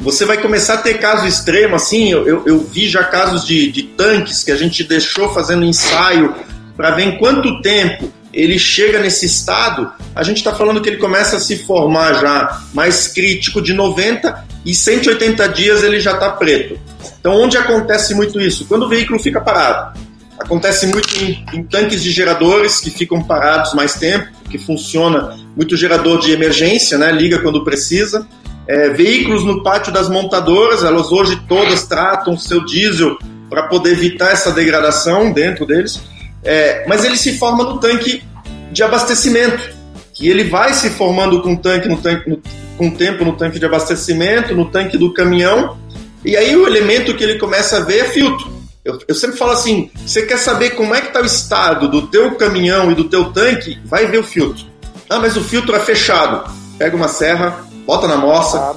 [SPEAKER 5] você vai começar a ter casos extremos, assim, eu, eu, eu vi já casos de, de, tanques que a gente deixou fazendo ensaio para ver em quanto tempo ele chega nesse estado, a gente está falando que ele começa a se formar já mais crítico de 90 e 180 dias ele já está preto. Então, onde acontece muito isso? Quando o veículo fica parado. Acontece muito em, em tanques de geradores que ficam parados mais tempo, que funciona muito gerador de emergência, né? liga quando precisa é, veículos no pátio das montadoras, elas hoje todas tratam seu diesel para poder evitar essa degradação dentro deles, é, mas ele se forma no tanque de abastecimento, que ele vai se formando com tanque no tanque no, com o tempo no tanque de abastecimento, no tanque do caminhão, e aí o elemento que ele começa a ver é filtro. Eu, eu sempre falo assim, você quer saber como é que está o estado do teu caminhão e do teu tanque, vai ver o filtro. Ah, mas o filtro é fechado. Pega uma serra, bota na moça,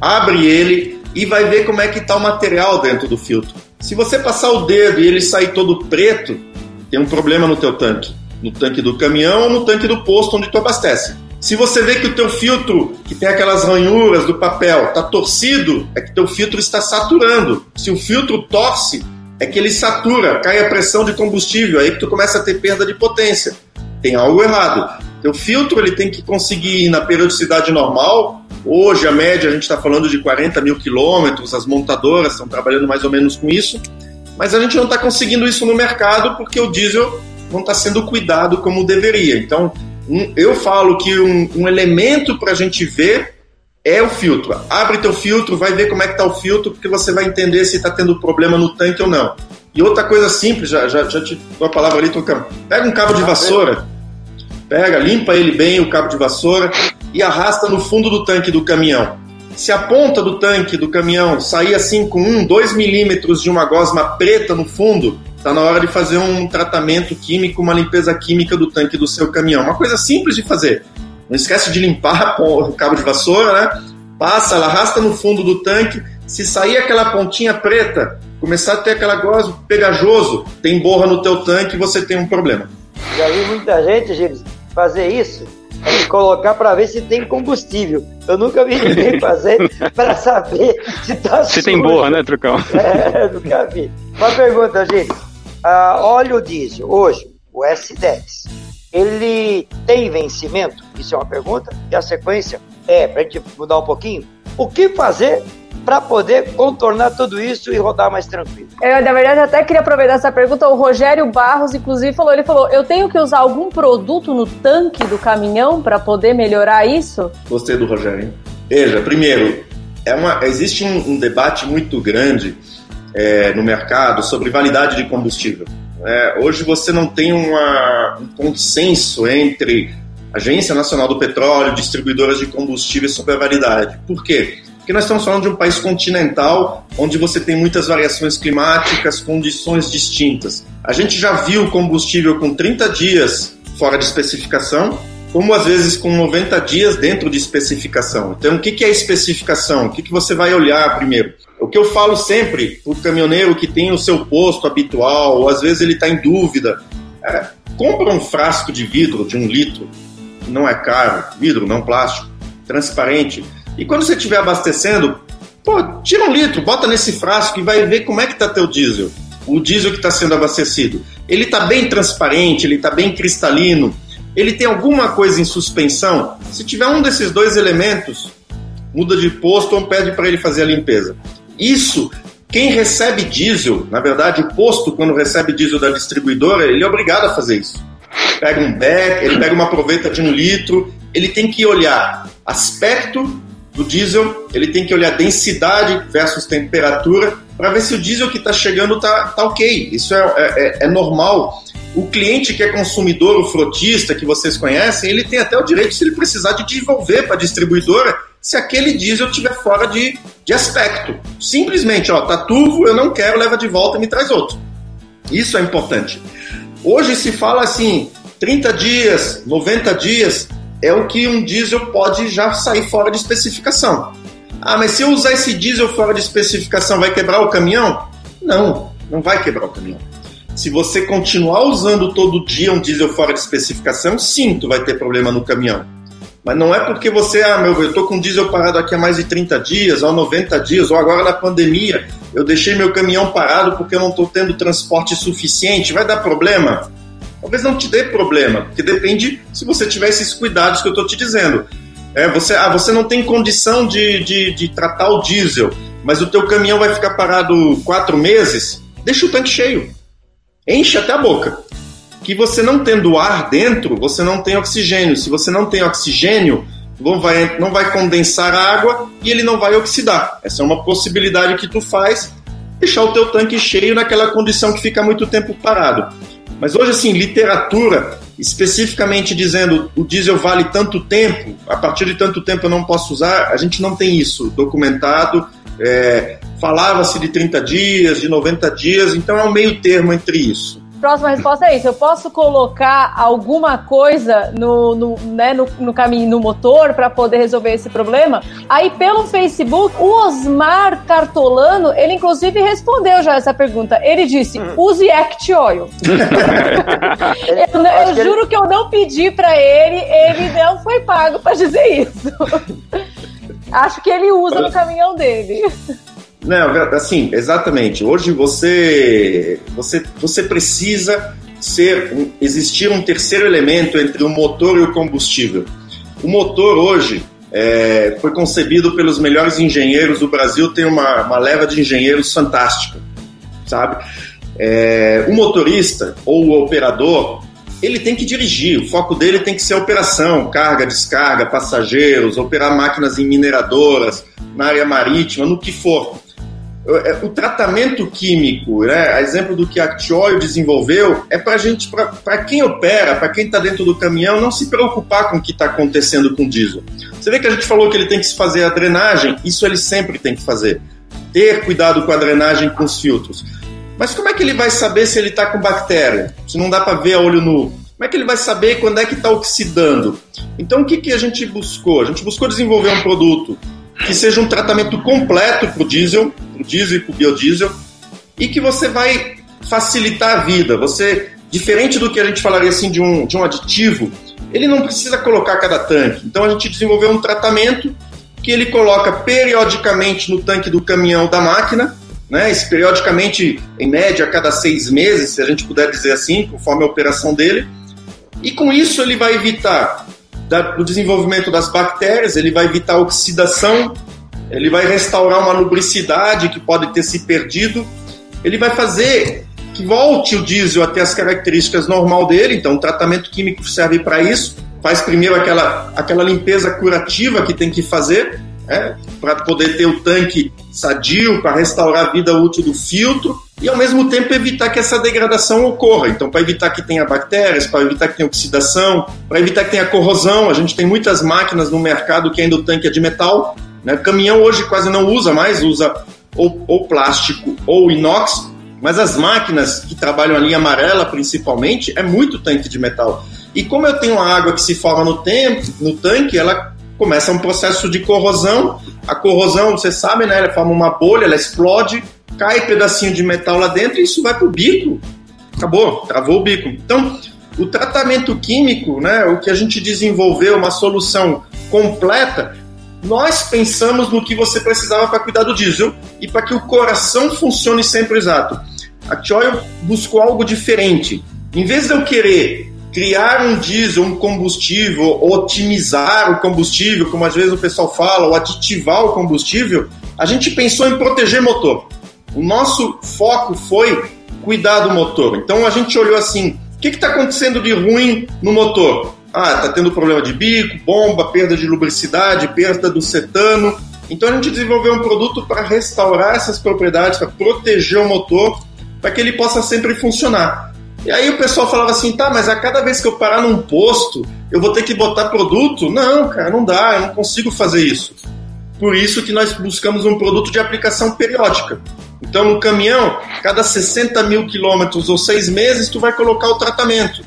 [SPEAKER 5] abre ele e vai ver como é que está o material dentro do filtro. Se você passar o dedo e ele sair todo preto, tem um problema no teu tanque. No tanque do caminhão ou no tanque do posto onde tu abastece. Se você vê que o teu filtro, que tem aquelas ranhuras do papel, está torcido, é que teu filtro está saturando. Se o filtro torce, é que ele satura, cai a pressão de combustível, aí que tu começa a ter perda de potência. Tem algo errado. Teu filtro ele tem que conseguir ir na periodicidade normal, Hoje, a média, a gente está falando de 40 mil quilômetros, as montadoras estão trabalhando mais ou menos com isso, mas a gente não está conseguindo isso no mercado porque o diesel não está sendo cuidado como deveria. Então, um, eu falo que um, um elemento para a gente ver é o filtro. Abre teu filtro, vai ver como é que está o filtro, porque você vai entender se está tendo problema no tanque ou não. E outra coisa simples, já, já, já te dou a palavra ali, Tocão. Pega um cabo de vassoura, pega, limpa ele bem, o cabo de vassoura, e arrasta no fundo do tanque do caminhão. Se a ponta do tanque do caminhão sair assim com 1, 2 milímetros de uma gosma preta no fundo, está na hora de fazer um tratamento químico, uma limpeza química do tanque do seu caminhão. Uma coisa simples de fazer. Não esquece de limpar o cabo de vassoura, né? Passa, ela arrasta no fundo do tanque. Se sair aquela pontinha preta, começar a ter aquela gosto pegajoso, tem borra no teu tanque e você tem um problema.
[SPEAKER 3] Já vi muita gente, Gilles, fazer isso e colocar para ver se tem combustível. Eu nunca vi ninguém fazer para saber se tá
[SPEAKER 4] Se tem borra, né, Trucão?
[SPEAKER 3] É, nunca vi. Uma pergunta, Gilles. Ah, óleo diesel, hoje, o S10, ele tem vencimento? Isso é uma pergunta. E a sequência é, para a gente mudar um pouquinho, o que fazer para poder contornar tudo isso e rodar mais tranquilo?
[SPEAKER 2] Eu, na verdade, até queria aproveitar essa pergunta. O Rogério Barros, inclusive, falou: ele falou, eu tenho que usar algum produto no tanque do caminhão para poder melhorar isso?
[SPEAKER 5] Gostei do Rogério. Hein? Veja, primeiro, é uma, existe um, um debate muito grande é, no mercado sobre validade de combustível. É, hoje você não tem uma, um consenso entre Agência Nacional do Petróleo, distribuidoras de combustíveis sobre a validade. Por quê? Porque nós estamos falando de um país continental, onde você tem muitas variações climáticas, condições distintas. A gente já viu combustível com 30 dias fora de especificação, como às vezes com 90 dias dentro de especificação. Então, o que é especificação? O que você vai olhar primeiro? O que eu falo sempre para o caminhoneiro que tem o seu posto habitual, ou às vezes ele está em dúvida, é, compra um frasco de vidro de um litro, não é caro, vidro, não plástico, transparente. E quando você estiver abastecendo, pô, tira um litro, bota nesse frasco e vai ver como é que está teu diesel. O diesel que está sendo abastecido. Ele está bem transparente, ele está bem cristalino, ele tem alguma coisa em suspensão. Se tiver um desses dois elementos, muda de posto ou pede para ele fazer a limpeza. Isso, quem recebe diesel, na verdade, o posto, quando recebe diesel da distribuidora, ele é obrigado a fazer isso. Pega um beck, ele pega uma proveta de um litro, ele tem que olhar aspecto do diesel, ele tem que olhar densidade versus temperatura para ver se o diesel que está chegando está tá ok. Isso é, é, é, normal. O cliente que é consumidor, o frotista que vocês conhecem, ele tem até o direito, se ele precisar, de devolver para a distribuidora se aquele diesel estiver fora de, de aspecto. Simplesmente, ó, tá turvo, eu não quero, leva de volta e me traz outro. Isso é importante. Hoje se fala assim, 30 dias, 90 dias, é o que um diesel pode já sair fora de especificação. Ah, mas se eu usar esse diesel fora de especificação, vai quebrar o caminhão? Não, não vai quebrar o caminhão. Se você continuar usando todo dia um diesel fora de especificação, sim, tu vai ter problema no caminhão. Mas não é porque você, ah, meu, eu tô com diesel parado aqui há mais de 30 dias, ou 90 dias, ou agora na pandemia, eu deixei meu caminhão parado porque eu não estou tendo transporte suficiente, vai dar problema? Talvez não te dê problema, porque depende se você tiver esses cuidados que eu estou te dizendo. É, você, ah, você não tem condição de, de, de tratar o diesel, mas o teu caminhão vai ficar parado quatro meses, deixa o tanque cheio. Enche até a boca. Que você não tendo ar dentro, você não tem oxigênio. Se você não tem oxigênio, não vai, não vai condensar água e ele não vai oxidar. Essa é uma possibilidade que tu faz, deixar o teu tanque cheio naquela condição que fica muito tempo parado. Mas hoje, assim, literatura, especificamente dizendo o diesel vale tanto tempo, a partir de tanto tempo eu não posso usar, a gente não tem isso documentado. É, Falava-se de 30 dias, de 90 dias, então é um meio termo entre isso.
[SPEAKER 2] Próxima resposta é isso. Eu posso colocar alguma coisa no, no, né, no, no caminho, no motor, para poder resolver esse problema? Aí, pelo Facebook, o Osmar Cartolano, ele inclusive respondeu já essa pergunta. Ele disse: hum. use Act Oil. eu, eu juro que, ele... que eu não pedi para ele, ele não foi pago para dizer isso. Acho que ele usa no caminhão dele.
[SPEAKER 5] Não, assim, exatamente. Hoje você, você, você precisa ser existir um terceiro elemento entre o motor e o combustível. O motor hoje é, foi concebido pelos melhores engenheiros do Brasil, tem uma, uma leva de engenheiros fantástica, sabe? É, o motorista ou o operador ele tem que dirigir, o foco dele tem que ser operação, carga, descarga, passageiros, operar máquinas em mineradoras, na área marítima, no que for. É, o tratamento químico, né, a exemplo do que a Actioil desenvolveu, é para gente, para quem opera, para quem está dentro do caminhão, não se preocupar com o que está acontecendo com o diesel. Você vê que a gente falou que ele tem que se fazer a drenagem, isso ele sempre tem que fazer. Ter cuidado com a drenagem com os filtros. Mas como é que ele vai saber se ele está com bactéria? Se não dá para ver a olho nu. Como é que ele vai saber quando é que está oxidando? Então, o que, que a gente buscou? A gente buscou desenvolver um produto que seja um tratamento completo para o diesel, para o diesel e para o biodiesel, e que você vai facilitar a vida. Você, diferente do que a gente falaria assim de um, de um aditivo, ele não precisa colocar cada tanque. Então, a gente desenvolveu um tratamento que ele coloca periodicamente no tanque do caminhão da máquina, né? Esse, periodicamente, em média, a cada seis meses, se a gente puder dizer assim, conforme a operação dele. E com isso ele vai evitar da, o desenvolvimento das bactérias, ele vai evitar a oxidação, ele vai restaurar uma lubricidade que pode ter se perdido, ele vai fazer que volte o diesel até as características normal dele, então o tratamento químico serve para isso, faz primeiro aquela, aquela limpeza curativa que tem que fazer, né, para poder ter o tanque sadio, para restaurar a vida útil do filtro e ao mesmo tempo evitar que essa degradação ocorra. Então, para evitar que tenha bactérias, para evitar que tenha oxidação, para evitar que tenha corrosão, a gente tem muitas máquinas no mercado que ainda o tanque é de metal. Né? Caminhão hoje quase não usa mais, usa ou, ou plástico ou inox, mas as máquinas que trabalham a linha amarela principalmente é muito tanque de metal. E como eu tenho a água que se forma no, tempo, no tanque, ela começa um processo de corrosão. A corrosão, você sabe, né? Ela forma uma bolha, ela explode, cai pedacinho de metal lá dentro e isso vai pro bico. Acabou, travou o bico. Então, o tratamento químico, né? O que a gente desenvolveu, uma solução completa, nós pensamos no que você precisava para cuidar do diesel e para que o coração funcione sempre exato. A Choil buscou algo diferente. Em vez de eu querer criar um diesel, um combustível, otimizar o combustível, como às vezes o pessoal fala, ou aditivar o combustível, a gente pensou em proteger motor. O nosso foco foi cuidar do motor. Então a gente olhou assim: o que está acontecendo de ruim no motor? Ah, está tendo problema de bico, bomba, perda de lubricidade, perda do cetano. Então a gente desenvolveu um produto para restaurar essas propriedades, para proteger o motor, para que ele possa sempre funcionar. E aí o pessoal falava assim, tá, mas a cada vez que eu parar num posto, eu vou ter que botar produto? Não, cara, não dá, eu não consigo fazer isso. Por isso que nós buscamos um produto de aplicação periódica. Então, no caminhão, cada 60 mil quilômetros ou seis meses, tu vai colocar o tratamento.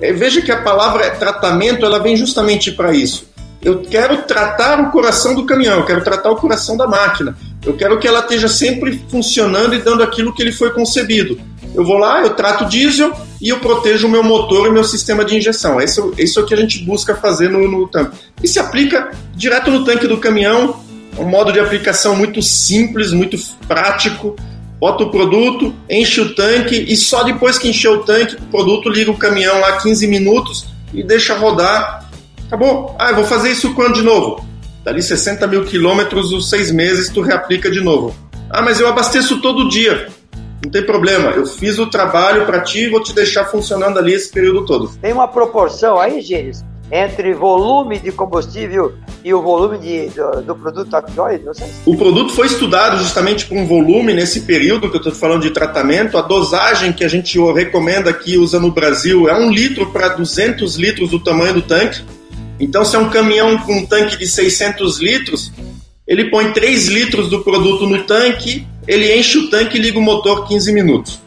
[SPEAKER 5] É, veja que a palavra tratamento, ela vem justamente para isso. Eu quero tratar o coração do caminhão, eu quero tratar o coração da máquina. Eu quero que ela esteja sempre funcionando e dando aquilo que ele foi concebido. Eu vou lá, eu trato diesel e eu protejo o meu motor e meu sistema de injeção. Esse, esse é o que a gente busca fazer no, no tanque. E se aplica direto no tanque do caminhão, um modo de aplicação muito simples, muito prático. Bota o produto, enche o tanque e só depois que encher o tanque, o produto liga o caminhão lá 15 minutos e deixa rodar. Acabou. Ah, eu vou fazer isso quando de novo? Dali 60 mil quilômetros, os seis meses, tu reaplica de novo. Ah, mas eu abasteço todo dia. Não tem problema, eu fiz o trabalho para ti e vou te deixar funcionando ali esse período todo.
[SPEAKER 3] Tem uma proporção aí, Gênesis, entre volume de combustível e o volume de, do, do produto Actioid?
[SPEAKER 5] O produto foi estudado justamente com volume nesse período que eu estou falando de tratamento. A dosagem que a gente recomenda aqui, usa no Brasil, é um litro para 200 litros do tamanho do tanque. Então, se é um caminhão com um tanque de 600 litros, ele põe 3 litros do produto no tanque, ele enche o tanque e liga o motor 15 minutos.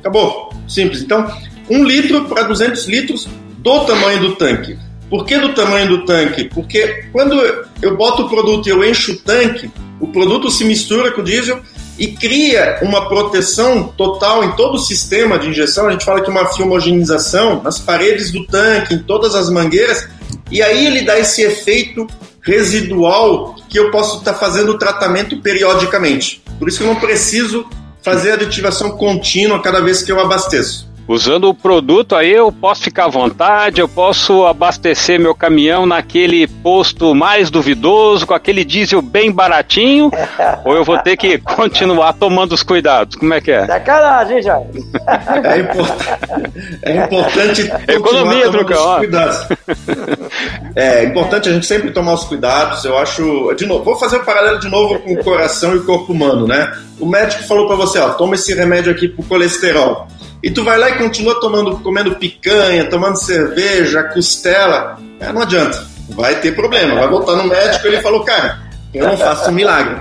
[SPEAKER 5] Acabou. Simples. Então, 1 litro para 200 litros do tamanho do tanque. Por que do tamanho do tanque? Porque quando eu boto o produto e eu encho o tanque, o produto se mistura com o diesel e cria uma proteção total em todo o sistema de injeção. A gente fala que uma filmogenização nas paredes do tanque, em todas as mangueiras, e aí ele dá esse efeito residual que eu posso estar tá fazendo o tratamento periodicamente. Por isso que eu não preciso fazer aditivação contínua cada vez que eu abasteço.
[SPEAKER 4] Usando o produto aí eu posso ficar à vontade, eu posso abastecer meu caminhão naquele posto mais duvidoso, com aquele diesel bem baratinho, ou eu vou ter que continuar tomando os cuidados? Como é que é?
[SPEAKER 3] Sacanagem, já.
[SPEAKER 5] É, import... é importante
[SPEAKER 4] Economia, Trucão.
[SPEAKER 5] Cuidados. É importante a gente sempre tomar os cuidados. Eu acho. De novo, vou fazer o um paralelo de novo com o coração e o corpo humano, né? O médico falou para você, ó, toma esse remédio aqui pro colesterol e tu vai lá e continua tomando, comendo picanha, tomando cerveja, costela, é, não adianta. Vai ter problema. Vai voltar no médico e ele falou, cara, eu não faço um milagre.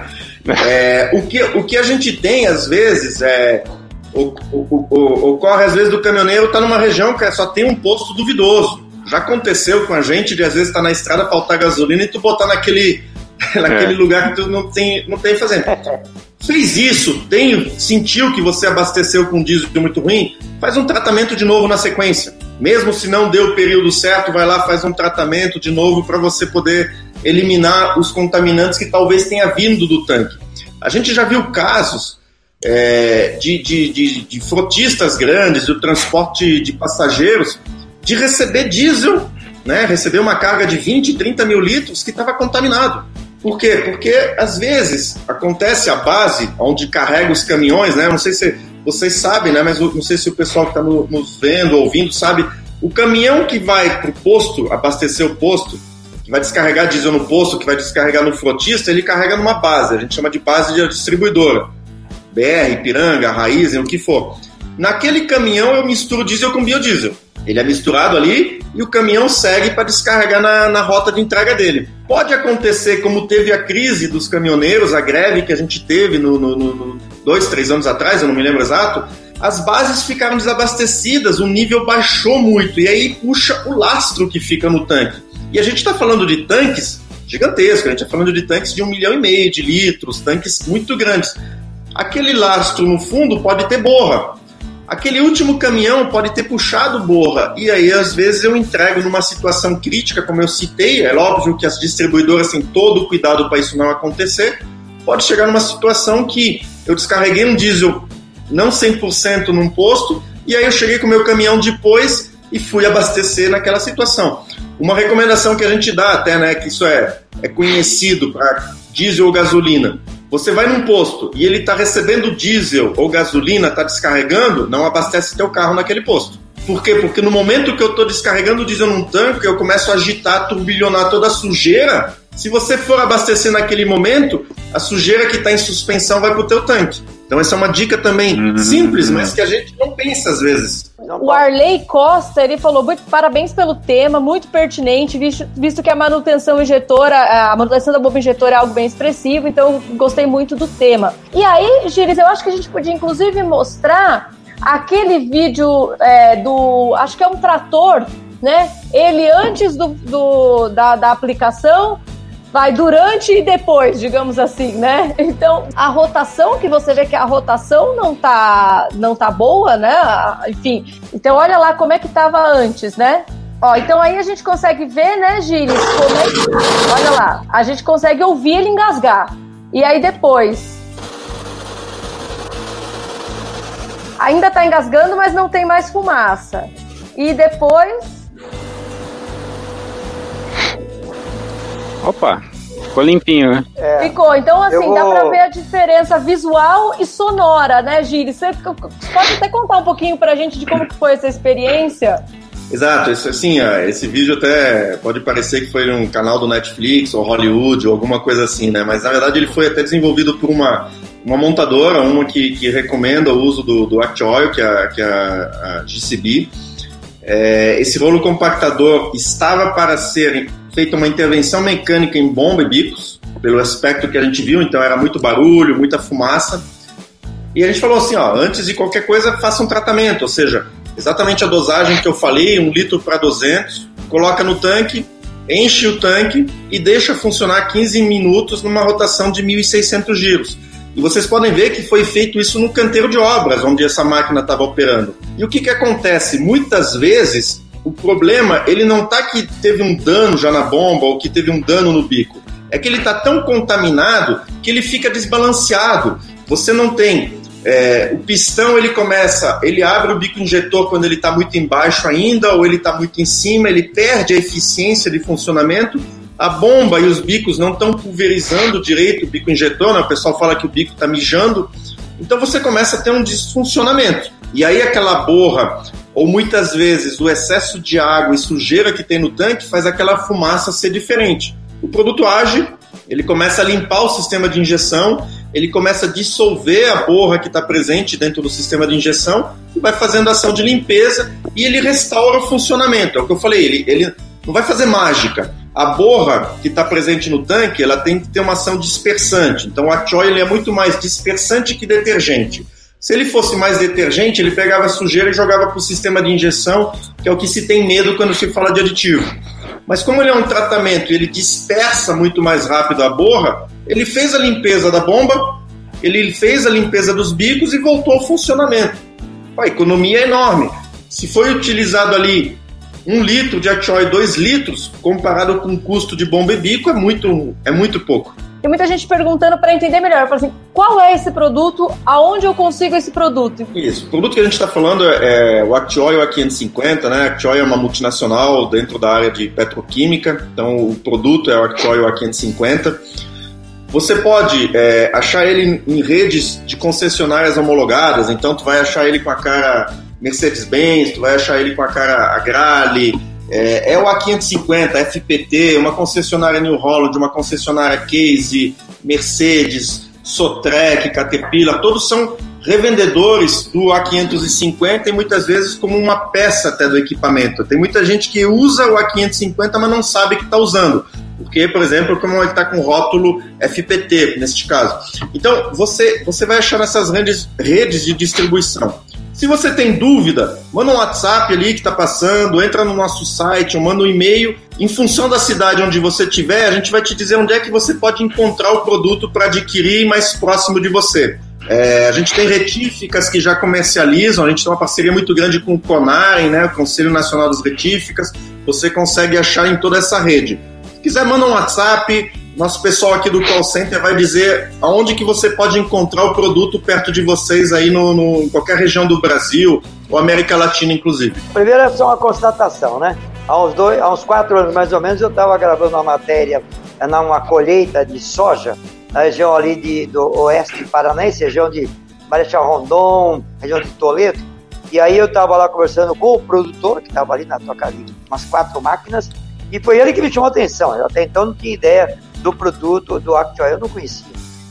[SPEAKER 5] É, o, que, o que a gente tem, às vezes, é ocorre às vezes do caminhoneiro tá numa região que só tem um posto duvidoso. Já aconteceu com a gente de às vezes estar tá na estrada, faltar gasolina e tu botar naquele, naquele é. lugar que tu não tem, não tem fazendo. Fez isso, tem, sentiu que você abasteceu com diesel muito ruim, faz um tratamento de novo na sequência. Mesmo se não deu o período certo, vai lá, faz um tratamento de novo para você poder eliminar os contaminantes que talvez tenha vindo do tanque. A gente já viu casos é, de, de, de, de frotistas grandes, do transporte de passageiros, de receber diesel, né, receber uma carga de 20, 30 mil litros que estava contaminado. Por quê? Porque às vezes acontece a base onde carrega os caminhões, né? Não sei se vocês sabem, né? Mas não sei se o pessoal que está no, nos vendo, ouvindo, sabe. O caminhão que vai para o posto, abastecer o posto, que vai descarregar diesel no posto, que vai descarregar no frotista, ele carrega numa base. A gente chama de base de distribuidora. BR, Piranga, Raizen, o que for. Naquele caminhão eu misturo diesel com biodiesel. Ele é misturado ali e o caminhão segue para descarregar na, na rota de entrega dele. Pode acontecer, como teve a crise dos caminhoneiros, a greve que a gente teve no, no, no dois, três anos atrás, eu não me lembro exato, as bases ficaram desabastecidas, o nível baixou muito e aí puxa o lastro que fica no tanque. E a gente está falando de tanques gigantescos, a gente está falando de tanques de um milhão e meio de litros, tanques muito grandes. Aquele lastro no fundo pode ter borra, aquele último caminhão pode ter puxado borra. E aí, às vezes, eu entrego numa situação crítica, como eu citei. É óbvio que as distribuidoras têm todo o cuidado para isso não acontecer. Pode chegar numa situação que eu descarreguei um diesel não 100% num posto, e aí eu cheguei com o meu caminhão depois e fui abastecer naquela situação. Uma recomendação que a gente dá até, né, que isso é, é conhecido para diesel ou gasolina. Você vai num posto e ele está recebendo diesel ou gasolina, está descarregando, não abastece teu carro naquele posto. Por quê? Porque no momento que eu estou descarregando o diesel num tanque, eu começo a agitar, turbilhonar toda a sujeira. Se você for abastecer naquele momento, a sujeira que está em suspensão vai para o teu tanque. Então essa é uma dica também uhum. simples, mas que a gente não pensa às vezes.
[SPEAKER 2] O Arley Costa, ele falou, muito parabéns pelo tema, muito pertinente, visto, visto que a manutenção injetora, a manutenção da bomba injetora é algo bem expressivo, então gostei muito do tema. E aí, Gires, eu acho que a gente podia inclusive mostrar aquele vídeo é, do, acho que é um trator, né? Ele antes do, do da, da aplicação vai durante e depois, digamos assim, né? Então, a rotação que você vê que a rotação não tá não tá boa, né? Enfim. Então, olha lá como é que tava antes, né? Ó, então aí a gente consegue ver, né, Gilles, como é que... Olha lá, a gente consegue ouvir ele engasgar. E aí depois ainda tá engasgando, mas não tem mais fumaça. E depois
[SPEAKER 4] Opa, ficou limpinho, né?
[SPEAKER 2] É. Ficou. Então, assim, vou... dá pra ver a diferença visual e sonora, né, Giri? Você pode até contar um pouquinho pra gente de como que foi essa experiência?
[SPEAKER 5] Exato, isso, assim, esse vídeo até pode parecer que foi um canal do Netflix ou Hollywood ou alguma coisa assim, né? Mas na verdade ele foi até desenvolvido por uma, uma montadora, uma que, que recomenda o uso do, do que é a, que é a, a GCB. É, esse rolo compactador estava para ser feita uma intervenção mecânica em bomba e bicos, pelo aspecto que a gente viu, então era muito barulho, muita fumaça. E a gente falou assim, ó, antes de qualquer coisa, faça um tratamento, ou seja, exatamente a dosagem que eu falei, um litro para 200, coloca no tanque, enche o tanque e deixa funcionar 15 minutos numa rotação de 1.600 giros. E vocês podem ver que foi feito isso no canteiro de obras, onde essa máquina estava operando. E o que, que acontece? Muitas vezes o problema, ele não tá que teve um dano já na bomba ou que teve um dano no bico. É que ele está tão contaminado que ele fica desbalanceado. Você não tem é, o pistão ele começa, ele abre o bico injetor quando ele está muito embaixo ainda, ou ele está muito em cima, ele perde a eficiência de funcionamento. A bomba e os bicos não estão pulverizando direito o bico injetor, né? o pessoal fala que o bico está mijando. Então você começa a ter um desfuncionamento. E aí aquela borra ou muitas vezes o excesso de água e sujeira que tem no tanque faz aquela fumaça ser diferente. O produto age, ele começa a limpar o sistema de injeção, ele começa a dissolver a borra que está presente dentro do sistema de injeção e vai fazendo ação de limpeza e ele restaura o funcionamento. É o que eu falei, ele, ele não vai fazer mágica. A borra que está presente no tanque, ela tem que ter uma ação dispersante. Então, a Choi é muito mais dispersante que detergente. Se ele fosse mais detergente, ele pegava sujeira e jogava para o sistema de injeção, que é o que se tem medo quando se fala de aditivo. Mas como ele é um tratamento e ele dispersa muito mais rápido a borra, ele fez a limpeza da bomba, ele fez a limpeza dos bicos e voltou ao funcionamento. A economia é enorme. Se foi utilizado ali um litro de Actioy, dois litros, comparado com o custo de bomba e bico, é muito, é muito pouco.
[SPEAKER 2] Tem muita gente perguntando para entender melhor. Fala assim, qual é esse produto? Aonde eu consigo esse produto?
[SPEAKER 5] Isso. O produto que a gente está falando é, é o Actioy A550, né? A Actioy é uma multinacional dentro da área de petroquímica. Então, o produto é o Actioy A550. Você pode é, achar ele em redes de concessionárias homologadas. Então, tu vai achar ele com a cara Mercedes-Benz, tu vai achar ele com a cara Agrale, é, é o A550, FPT, uma concessionária New Holland, uma concessionária Case, Mercedes, Sotrec, Caterpillar, todos são revendedores do A550 e muitas vezes como uma peça até do equipamento. Tem muita gente que usa o A550, mas não sabe que está usando. Porque, por exemplo, como ele está com rótulo FPT, neste caso. Então, você, você vai achar nessas redes, redes de distribuição. Se você tem dúvida, manda um WhatsApp ali que está passando, entra no nosso site ou manda um e-mail. Em função da cidade onde você estiver, a gente vai te dizer onde é que você pode encontrar o produto para adquirir mais próximo de você. É, a gente tem retíficas que já comercializam, a gente tem uma parceria muito grande com o CONAREM, né, o Conselho Nacional das Retíficas. Você consegue achar em toda essa rede. Se quiser, manda um WhatsApp, nosso pessoal aqui do call center vai dizer aonde que você pode encontrar o produto perto de vocês aí no, no em qualquer região do Brasil ou América Latina, inclusive.
[SPEAKER 3] Primeiro é só uma constatação, né? Uns, dois, uns quatro anos mais ou menos eu estava gravando uma matéria numa colheita de soja na região ali de, do oeste paranaense, região de Marechal Rondon, região de Toledo. E aí eu estava lá conversando com o produtor, que estava ali na toca ali, umas quatro máquinas, e foi ele que me chamou a atenção. Eu até então não tinha ideia do produto do Actioil, eu não conhecia.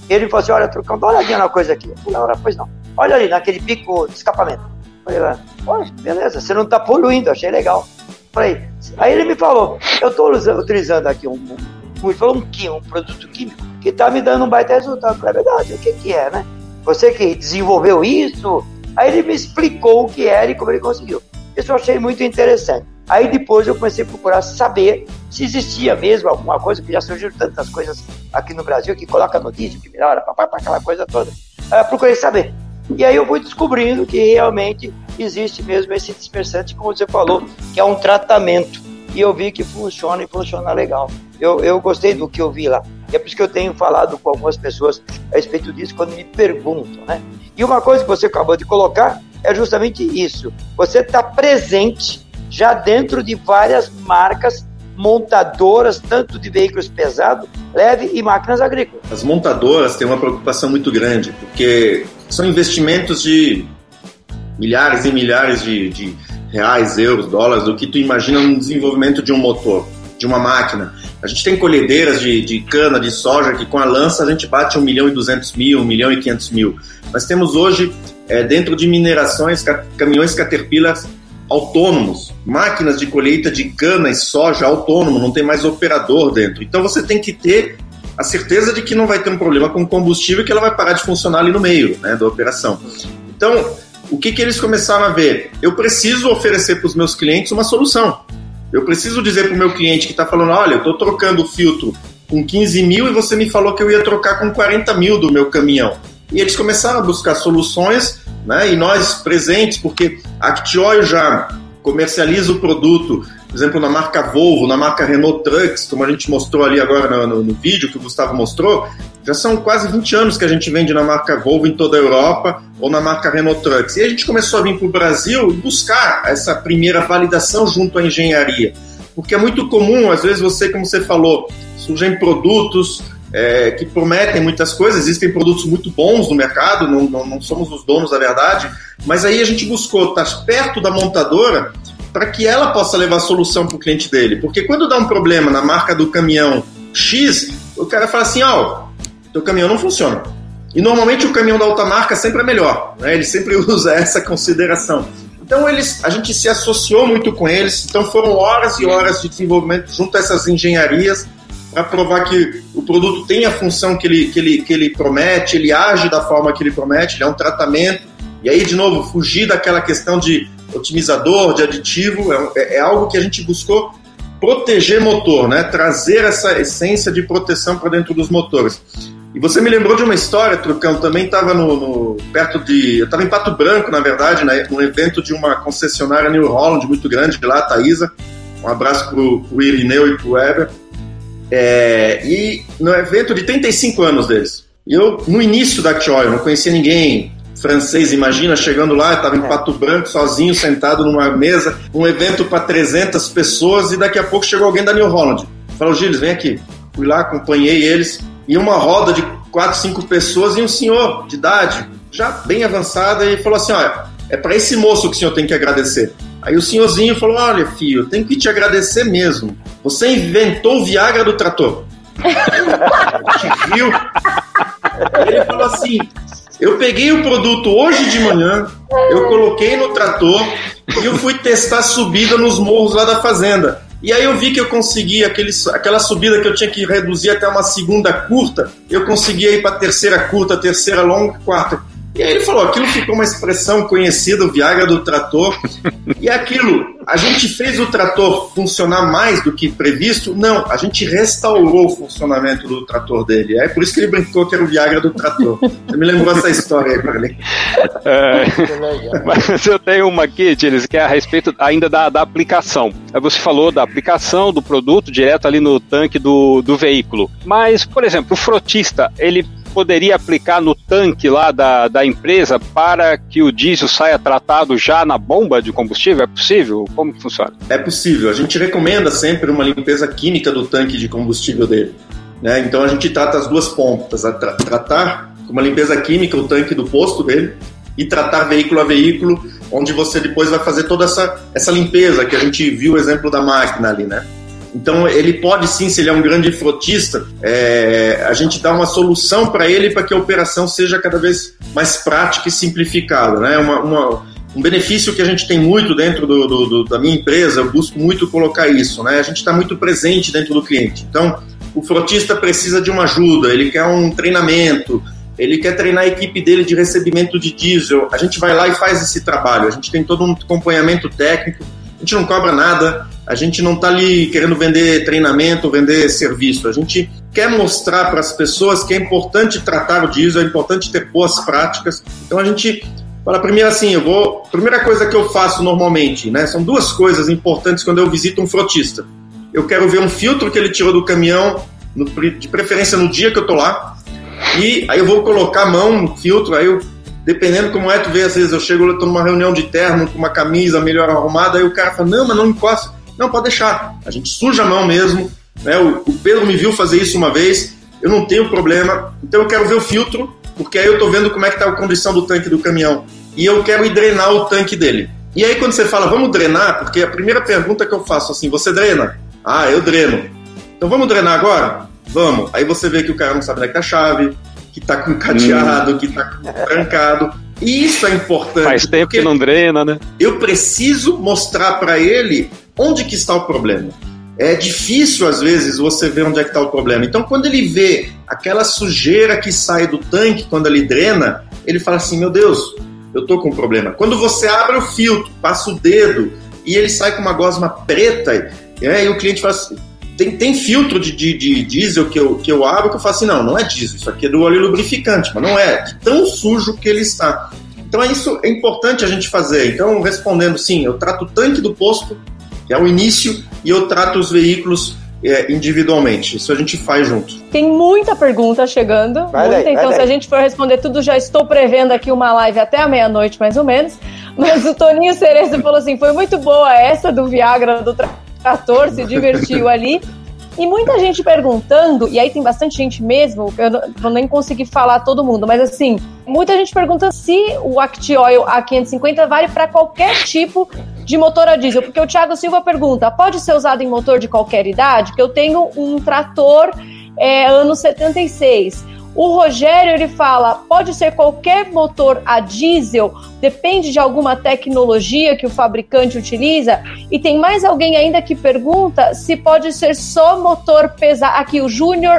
[SPEAKER 3] Ele falou assim, olha, Trucão, dá uma olhadinha na coisa aqui. Eu falei, olha, pois não. Olha ali, naquele pico de escapamento. Eu falei, olha, beleza, você não está poluindo, achei legal. Falei, aí ele me falou, eu estou utilizando aqui um, um, falou um, um produto químico que está me dando um baita resultado. Eu falei, é verdade, o que que é, né? Você que desenvolveu isso? Aí ele me explicou o que era e como ele conseguiu. Isso eu achei muito interessante. Aí depois eu comecei a procurar saber se existia mesmo alguma coisa, que já surgiram tantas coisas aqui no Brasil, que coloca no diesel, que melhora, papá, aquela coisa toda. Eu procurei saber. E aí eu fui descobrindo que realmente existe mesmo esse dispersante, como você falou, que é um tratamento. E eu vi que funciona e funciona legal. Eu, eu gostei do que eu vi lá. E é por isso que eu tenho falado com algumas pessoas a respeito disso quando me perguntam, né? E uma coisa que você acabou de colocar é justamente isso. Você está presente já dentro de várias marcas montadoras, tanto de veículos pesados, leve e máquinas agrícolas.
[SPEAKER 5] As montadoras têm uma preocupação muito grande, porque são investimentos de milhares e milhares de, de reais, euros, dólares, do que tu imagina no desenvolvimento de um motor, de uma máquina. A gente tem colhedeiras de, de cana, de soja, que com a lança a gente bate 1 milhão e 200 mil, 1 milhão e 500 mil. Nós temos hoje, é, dentro de minerações, caminhões Caterpillar autônomos, máquinas de colheita de cana e soja autônomo, não tem mais operador dentro. Então você tem que ter a certeza de que não vai ter um problema com combustível que ela vai parar de funcionar ali no meio né, da operação. Então, o que, que eles começaram a ver? Eu preciso oferecer para os meus clientes uma solução. Eu preciso dizer para o meu cliente que está falando: olha, eu estou trocando o filtro com 15 mil e você me falou que eu ia trocar com 40 mil do meu caminhão. E eles começaram a buscar soluções né? E nós presentes, porque a Actioil já comercializa o produto, por exemplo, na marca Volvo, na marca Renault Trucks, como a gente mostrou ali agora no, no, vídeo que o Gustavo mostrou, já são quase 20 anos que a gente vende na marca Volvo em toda a Europa ou na marca Renault Trucks. E a gente começou a vir para o Brasil buscar essa primeira validação junto à engenharia. Porque é muito comum, às vezes você, como você falou, surgem produtos é, que prometem muitas coisas, existem produtos muito bons no mercado, não, não, não somos os donos da verdade, mas aí a gente buscou estar perto da montadora para que ela possa levar a solução para o cliente dele. Porque quando dá um problema na marca do caminhão X, o cara fala assim: ó, oh, teu caminhão não funciona. E normalmente o caminhão da alta marca sempre é melhor, né? ele sempre usa essa consideração. Então eles, a gente se associou muito com eles, então foram horas e horas de desenvolvimento junto a essas engenharias para provar que o produto tem a função que ele, que, ele, que ele promete, ele age da forma que ele promete, ele é um tratamento. E aí, de novo, fugir daquela questão de otimizador, de aditivo, é, é, é algo que a gente buscou proteger motor, né? trazer essa essência de proteção para dentro dos motores. E você me lembrou de uma história, Trucão, também estava no, no, perto de. Eu estava em Pato Branco, na verdade, né, num evento de uma concessionária New Holland muito grande, lá, a Thaisa. Um abraço pro, pro Irineu e pro Weber. É, e no evento de 35 anos deles. E eu, no início da Tioy, não conhecia ninguém, francês, imagina, chegando lá, estava em é. Pato Branco, sozinho, sentado numa mesa, um evento para 300 pessoas, e daqui a pouco chegou alguém da New Holland. Falou, Gilles, vem aqui. Fui lá, acompanhei eles, e uma roda de quatro, cinco pessoas, e um senhor de idade, já bem avançada, e falou assim, olha, é para esse moço que o senhor tem que agradecer. Aí o senhorzinho falou, olha, filho, eu tenho que te agradecer mesmo. Você inventou o Viagra do trator. te viu? Ele falou assim, eu peguei o produto hoje de manhã, eu coloquei no trator e eu fui testar a subida nos morros lá da fazenda. E aí eu vi que eu consegui aquele, aquela subida que eu tinha que reduzir até uma segunda curta, eu consegui ir para terceira curta, terceira longa, quarta. E aí ele falou, aquilo ficou uma expressão conhecida, o Viagra do trator. E aquilo, a gente fez o trator funcionar mais do que previsto? Não, a gente restaurou o funcionamento do trator dele. É por isso que ele brincou que era o Viagra do trator. Você me lembrou essa história aí, Parley.
[SPEAKER 4] É, mas eu tenho uma aqui, Tiles, que é a respeito ainda da, da aplicação. Você falou da aplicação do produto direto ali no tanque do, do veículo. Mas, por exemplo, o frotista, ele poderia aplicar no tanque lá da, da empresa para que o diesel saia tratado já na bomba de combustível? É possível? Como funciona?
[SPEAKER 5] É possível. A gente recomenda sempre uma limpeza química do tanque de combustível dele. Né? Então a gente trata as duas pontas, a tra tratar com uma limpeza química o tanque do posto dele e tratar veículo a veículo, onde você depois vai fazer toda essa, essa limpeza que a gente viu o exemplo da máquina ali, né? Então ele pode sim, se ele é um grande frotista, é, a gente dá uma solução para ele para que a operação seja cada vez mais prática e simplificada. Né? Uma, uma, um benefício que a gente tem muito dentro do, do, do, da minha empresa, eu busco muito colocar isso. Né? A gente está muito presente dentro do cliente. Então o frotista precisa de uma ajuda, ele quer um treinamento, ele quer treinar a equipe dele de recebimento de diesel. A gente vai lá e faz esse trabalho. A gente tem todo um acompanhamento técnico, a gente não cobra nada, a gente não está ali querendo vender treinamento, vender serviço. A gente quer mostrar para as pessoas que é importante tratar o diesel, é importante ter boas práticas. Então a gente fala primeiro assim, eu vou. Primeira coisa que eu faço normalmente, né? São duas coisas importantes quando eu visito um frotista. Eu quero ver um filtro que ele tirou do caminhão, no, de preferência no dia que eu tô lá. E aí eu vou colocar a mão no filtro, aí eu dependendo como é, tu vê, às vezes eu chego, eu tô numa reunião de terno, com uma camisa melhor arrumada, aí o cara fala, não, mas não encosta. Não, pode deixar. A gente suja a mão mesmo. Né? O, o Pedro me viu fazer isso uma vez. Eu não tenho problema. Então eu quero ver o filtro, porque aí eu estou vendo como é que está a condição do tanque do caminhão. E eu quero ir drenar o tanque dele. E aí quando você fala, vamos drenar, porque a primeira pergunta que eu faço assim, você drena? Ah, eu dreno. Então vamos drenar agora? Vamos. Aí você vê que o cara não sabe onde é que tá a chave, que tá com cadeado, hum. que tá trancado. Isso é importante.
[SPEAKER 4] Faz tempo que não drena, né?
[SPEAKER 5] Eu preciso mostrar para ele onde que está o problema. É difícil, às vezes, você ver onde é que está o problema. Então, quando ele vê aquela sujeira que sai do tanque quando ele drena, ele fala assim, meu Deus, eu tô com um problema. Quando você abre o filtro, passa o dedo e ele sai com uma gosma preta, e aí o cliente fala assim, tem, tem filtro de, de, de, diesel que eu, que eu abro que eu falo assim, não, não é diesel, isso aqui é do óleo lubrificante, mas não é, tão sujo que ele está. Então é isso é importante a gente fazer. Então, respondendo sim, eu trato o tanque do posto é o início e eu trato os veículos é, individualmente. Isso a gente faz junto.
[SPEAKER 2] Tem muita pergunta chegando. Vai muita, daí, então, se a gente for responder tudo, já estou prevendo aqui uma live até a meia-noite, mais ou menos. Mas o Toninho Cerezo falou assim: foi muito boa essa do Viagra do trator, se divertiu ali. E muita gente perguntando, e aí tem bastante gente mesmo, eu não nem conseguir falar todo mundo, mas assim, muita gente pergunta se o Actioil A550 vale para qualquer tipo de motor a diesel, porque o Thiago Silva pergunta: pode ser usado em motor de qualquer idade? Que eu tenho um trator é, ano 76. O Rogério ele fala: pode ser qualquer motor a diesel, depende de alguma tecnologia que o fabricante utiliza. E tem mais alguém ainda que pergunta se pode ser só motor pesado. Aqui, o Júnior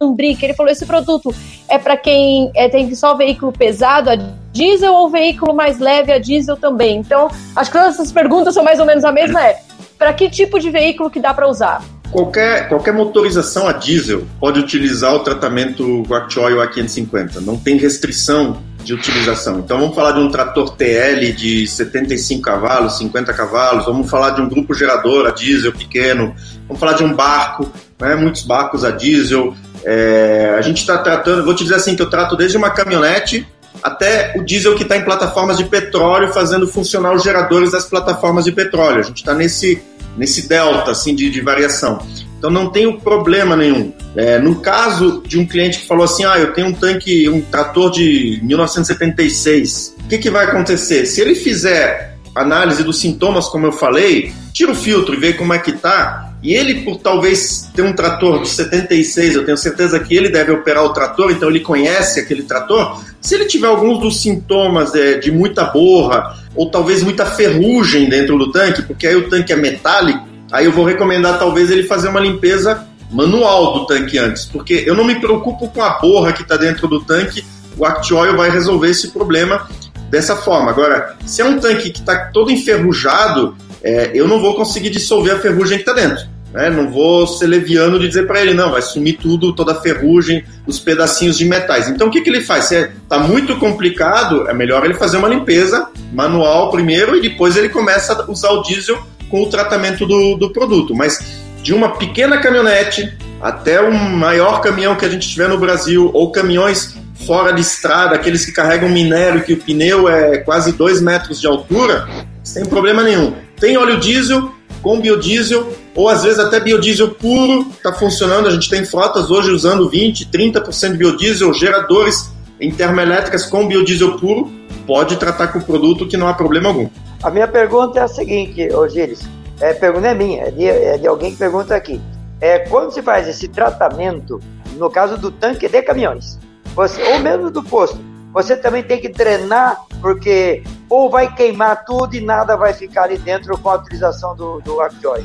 [SPEAKER 2] Ambrick, ele falou: esse produto é para quem é, tem só veículo pesado a diesel ou veículo mais leve a diesel também? Então, acho que todas essas perguntas são mais ou menos a mesma. É, para que tipo de veículo que dá para usar?
[SPEAKER 5] Qualquer, qualquer motorização a diesel pode utilizar o tratamento Guacchoy A550. Não tem restrição de utilização. Então vamos falar de um trator TL de 75 cavalos, 50 cavalos, vamos falar de um grupo gerador a diesel pequeno, vamos falar de um barco, né, muitos barcos a diesel. É, a gente está tratando, vou te dizer assim, que eu trato desde uma caminhonete até o diesel que está em plataformas de petróleo, fazendo funcionar os geradores das plataformas de petróleo. A gente está nesse, nesse delta assim, de, de variação. Então não tenho problema nenhum. É, no caso de um cliente que falou assim, ah, eu tenho um tanque, um trator de 1976, o que, que vai acontecer? Se ele fizer análise dos sintomas, como eu falei, tira o filtro e vê como é que tá, e ele, por talvez ter um trator de 76, eu tenho certeza que ele deve operar o trator, então ele conhece aquele trator. Se ele tiver alguns dos sintomas é, de muita borra, ou talvez muita ferrugem dentro do tanque, porque aí o tanque é metálico, aí eu vou recomendar talvez ele fazer uma limpeza manual do tanque antes, porque eu não me preocupo com a borra que está dentro do tanque, o Act vai resolver esse problema dessa forma. Agora, se é um tanque que está todo enferrujado, é, eu não vou conseguir dissolver a ferrugem que está dentro. Né? Não vou ser leviano de dizer para ele, não, vai sumir tudo, toda a ferrugem, os pedacinhos de metais. Então o que, que ele faz? Se está muito complicado, é melhor ele fazer uma limpeza manual primeiro e depois ele começa a usar o diesel com o tratamento do, do produto. Mas de uma pequena caminhonete até o maior caminhão que a gente tiver no Brasil, ou caminhões fora de estrada, aqueles que carregam minério, que o pneu é quase 2 metros de altura, sem problema nenhum. Tem óleo diesel, com biodiesel, ou às vezes até biodiesel puro está funcionando. A gente tem frotas hoje usando 20%, 30% de biodiesel, geradores em termoelétricas com biodiesel puro, pode tratar com o produto que não há problema algum.
[SPEAKER 3] A minha pergunta é a seguinte, Osiris, é, pergunta é minha, é de, é de alguém que pergunta aqui. É, quando se faz esse tratamento, no caso do tanque de caminhões, você, ou mesmo do posto, você também tem que drenar, porque ou vai queimar tudo e nada vai ficar ali dentro com a utilização do, do.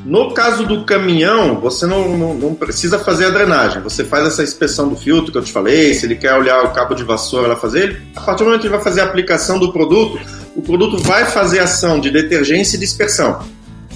[SPEAKER 5] No caso do caminhão, você não, não, não, precisa fazer a drenagem. Você faz essa inspeção do filtro que eu te falei, se ele quer olhar o cabo de vassoura, ela fazer ele. A partir do momento que ele vai fazer a aplicação do produto, o produto vai fazer ação de detergência e dispersão.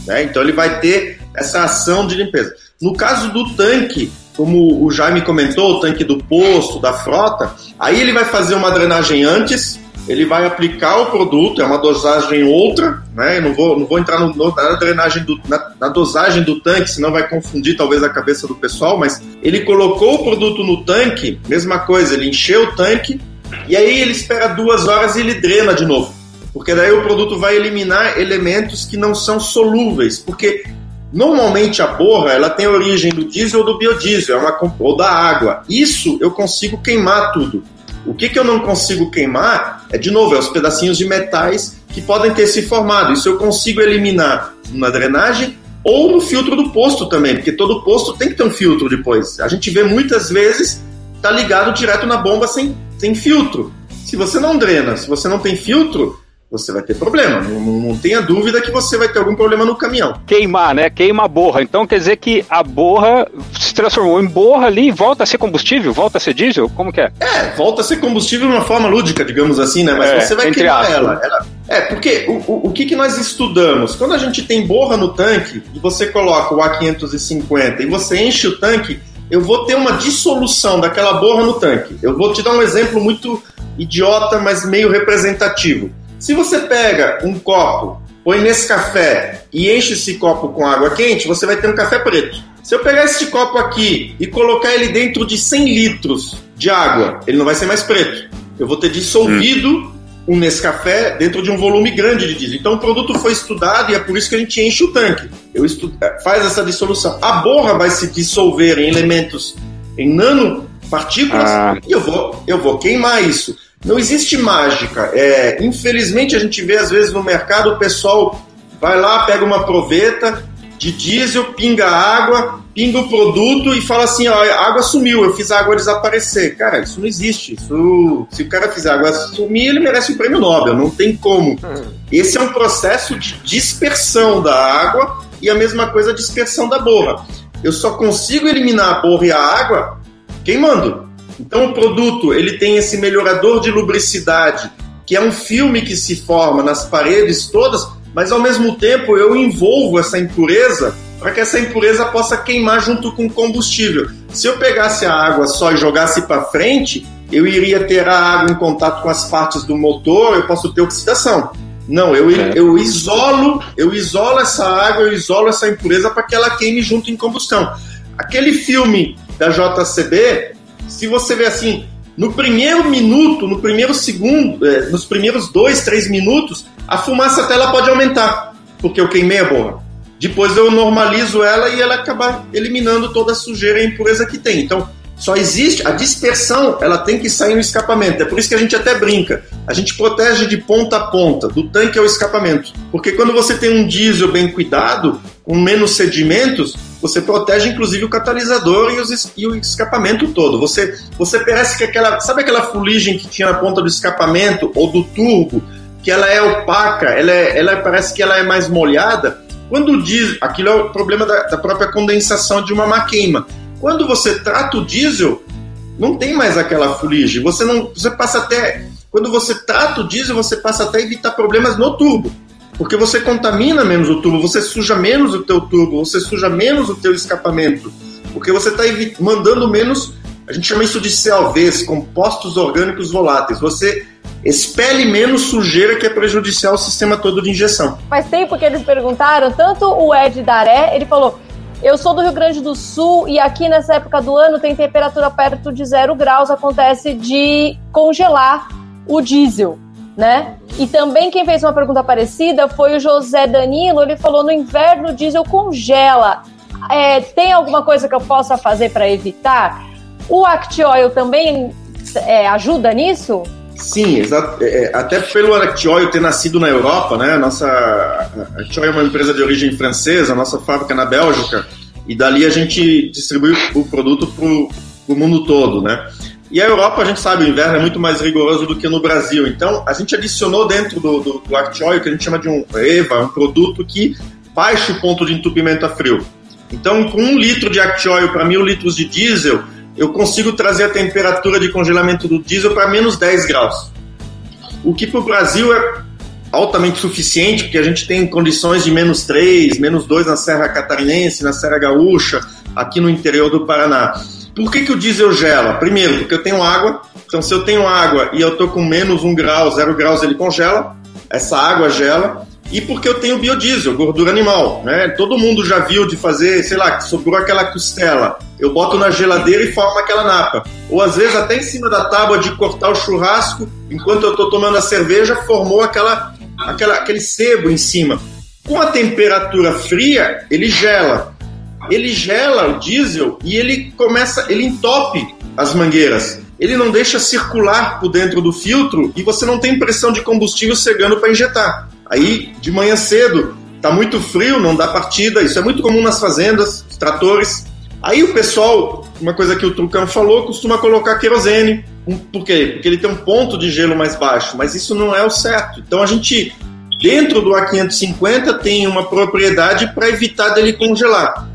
[SPEAKER 5] Né? Então ele vai ter essa ação de limpeza. No caso do tanque, como o Jaime comentou, o tanque do posto, da frota, aí ele vai fazer uma drenagem antes, ele vai aplicar o produto, é uma dosagem outra, né? Eu não vou, não vou entrar no, na drenagem do, na, na, dosagem do tanque, senão vai confundir talvez a cabeça do pessoal, mas ele colocou o produto no tanque, mesma coisa, ele encheu o tanque e aí ele espera duas horas e ele drena de novo. Porque daí o produto vai eliminar elementos que não são solúveis, porque Normalmente a borra ela tem origem do diesel ou do biodiesel, é uma, ou da água. Isso eu consigo queimar tudo. O que, que eu não consigo queimar é, de novo, é os pedacinhos de metais que podem ter se formado. Isso eu consigo eliminar na drenagem ou no filtro do posto também, porque todo posto tem que ter um filtro depois. A gente vê muitas vezes tá ligado direto na bomba sem, sem filtro. Se você não drena, se você não tem filtro, você vai ter problema. Não, não, tenha dúvida que você vai ter algum problema no caminhão.
[SPEAKER 4] Queimar, né? Queima a borra. Então quer dizer que a borra se transformou em borra ali e volta a ser combustível? Volta a ser diesel? Como que é?
[SPEAKER 5] É, volta a ser combustível de uma forma lúdica, digamos assim, né? Mas é, você vai queimar ela. ela. É, porque o, o, o que, que nós estudamos? Quando a gente tem borra no tanque e você coloca o A550 e você enche o tanque, eu vou ter uma dissolução daquela borra no tanque. Eu vou te dar um exemplo muito idiota, mas meio representativo. Se você pega um copo, põe nesse café e enche esse copo com água quente, você vai ter um café preto. Se eu pegar esse copo aqui e colocar ele dentro de 100 litros de água, ele não vai ser mais preto. Eu vou ter dissolvido hum. um Nescafé dentro de um volume grande de diesel. Então o produto foi estudado e é por isso que a gente enche o tanque. Eu. É, faz essa dissolução. A borra vai se dissolver em elementos, em nanopartículas, ah. e eu vou, eu vou queimar isso. Não existe mágica. É, infelizmente, a gente vê às vezes no mercado o pessoal vai lá, pega uma proveta de diesel, pinga água, pinga o produto e fala assim: ó, a água sumiu, eu fiz a água desaparecer. Cara, isso não existe. Isso, se o cara fizer a água sumir, ele merece o um prêmio Nobel, não tem como. Hum. Esse é um processo de dispersão da água e a mesma coisa a dispersão da borra. Eu só consigo eliminar a borra e a água queimando. Então o produto ele tem esse melhorador de lubricidade que é um filme que se forma nas paredes todas, mas ao mesmo tempo eu envolvo essa impureza para que essa impureza possa queimar junto com o combustível. Se eu pegasse a água só e jogasse para frente, eu iria ter a água em contato com as partes do motor, eu posso ter oxidação. Não, eu, é. eu isolo, eu isolo essa água, eu isolo essa impureza para que ela queime junto em combustão. Aquele filme da JCB, se você ver assim, no primeiro minuto, no primeiro segundo, é, nos primeiros dois, três minutos, a fumaça até ela pode aumentar, porque eu queimei a borra. Depois eu normalizo ela e ela acaba eliminando toda a sujeira e impureza que tem. Então, só existe a dispersão, ela tem que sair no escapamento. É por isso que a gente até brinca. A gente protege de ponta a ponta, do tanque ao escapamento. Porque quando você tem um diesel bem cuidado, com menos sedimentos, você protege inclusive o catalisador e, os, e, o escapamento todo. Você, você parece que aquela. Sabe aquela fuligem que tinha na ponta do escapamento ou do turbo, que ela é opaca, ela, é, ela parece que ela é mais molhada? Quando diz, aquilo é o problema da, da própria condensação de uma má queima. Quando você trata o diesel, não tem mais aquela fuligem. Você não, você passa até quando você trata o diesel, você passa até a evitar problemas no turbo, porque você contamina menos o turbo, você suja menos o teu turbo, você suja menos o teu escapamento, porque você está mandando menos, a gente chama isso de CLVs, compostos orgânicos voláteis. Você expele menos sujeira que é prejudicial ao sistema todo de injeção.
[SPEAKER 2] Faz tempo que eles perguntaram, tanto o Ed Daré, ele falou, eu sou do Rio Grande do Sul e aqui nessa época do ano tem temperatura perto de zero graus, acontece de congelar o diesel, né? E também quem fez uma pergunta parecida foi o José Danilo, ele falou no inverno o diesel congela. É, tem alguma coisa que eu possa fazer para evitar? O Act Oil também é, ajuda nisso?
[SPEAKER 5] Sim. É, é, até pelo Actioil ter nascido na Europa, né? Nossa a Actioil é uma empresa de origem francesa, nossa fábrica é na Bélgica, e dali a gente distribui o produto para o mundo todo, né? E a Europa, a gente sabe, o inverno é muito mais rigoroso do que no Brasil. Então, a gente adicionou dentro do, do, do que a gente chama de um EVA, um produto que baixa o ponto de entupimento a frio. Então, com um litro de Actioil para mil litros de diesel, eu consigo trazer a temperatura de congelamento do diesel para menos 10 graus. O que para o Brasil é altamente suficiente, porque a gente tem condições de menos 3, menos 2 na Serra Catarinense, na Serra Gaúcha, aqui no interior do Paraná. Por que, que o diesel gela? Primeiro, porque eu tenho água. Então, se eu tenho água e eu estou com menos 1 grau, 0 graus, ele congela. Essa água gela e porque eu tenho biodiesel, gordura animal, né? Todo mundo já viu de fazer, sei lá, sobrou aquela costela, eu boto na geladeira e formo aquela napa. Ou às vezes até em cima da tábua de cortar o churrasco, enquanto eu estou tomando a cerveja, formou aquela, aquela, aquele sebo em cima. Com a temperatura fria, ele gela. Ele gela o diesel e ele começa, ele entope as mangueiras. Ele não deixa circular por dentro do filtro e você não tem pressão de combustível chegando para injetar. Aí, de manhã cedo, tá muito frio, não dá partida. Isso é muito comum nas fazendas, tratores. Aí o pessoal, uma coisa que o Trucano falou, costuma colocar querosene. Por quê? Porque ele tem um ponto de gelo mais baixo, mas isso não é o certo. Então a gente, dentro do A550, tem uma propriedade para evitar dele congelar.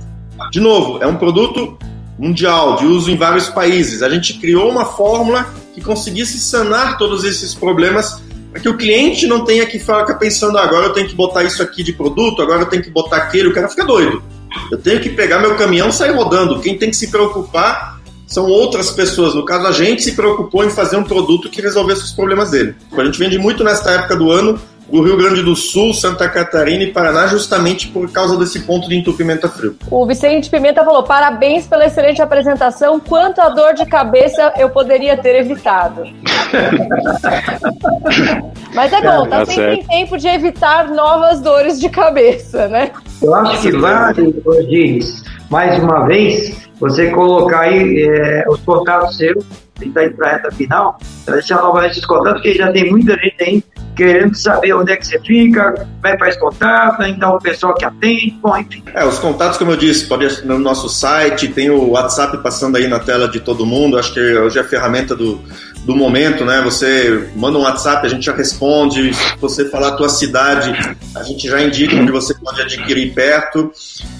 [SPEAKER 5] De novo, é um produto mundial, de uso em vários países. A gente criou uma fórmula que conseguisse sanar todos esses problemas para que o cliente não tenha que ficar pensando, agora eu tenho que botar isso aqui de produto, agora eu tenho que botar aquele, o cara fica doido. Eu tenho que pegar meu caminhão e sair rodando. Quem tem que se preocupar são outras pessoas. No caso, a gente se preocupou em fazer um produto que resolvesse os problemas dele. A gente vende muito nesta época do ano o Rio Grande do Sul, Santa Catarina e Paraná, justamente por causa desse ponto de entupimento a frio.
[SPEAKER 2] O Vicente Pimenta falou: parabéns pela excelente apresentação. Quanto a dor de cabeça eu poderia ter evitado. Mas é bom, tá, tá sempre certo. em tempo de evitar novas dores de cabeça, né?
[SPEAKER 3] Eu acho que vale, Rodrigues, mais uma vez, você colocar aí é, os contatos seus, está indo para a reta final, deixar novamente os contatos, porque já tem muita gente aí querendo saber onde é que você fica, como é que faz contato, então o pessoal que atende, bom, enfim.
[SPEAKER 5] É, os contatos, como eu disse, pode no nosso site, tem o WhatsApp passando aí na tela de todo mundo, acho que hoje é a ferramenta do, do momento, né? Você manda um WhatsApp, a gente já responde, se você falar a tua cidade, a gente já indica onde você pode adquirir perto.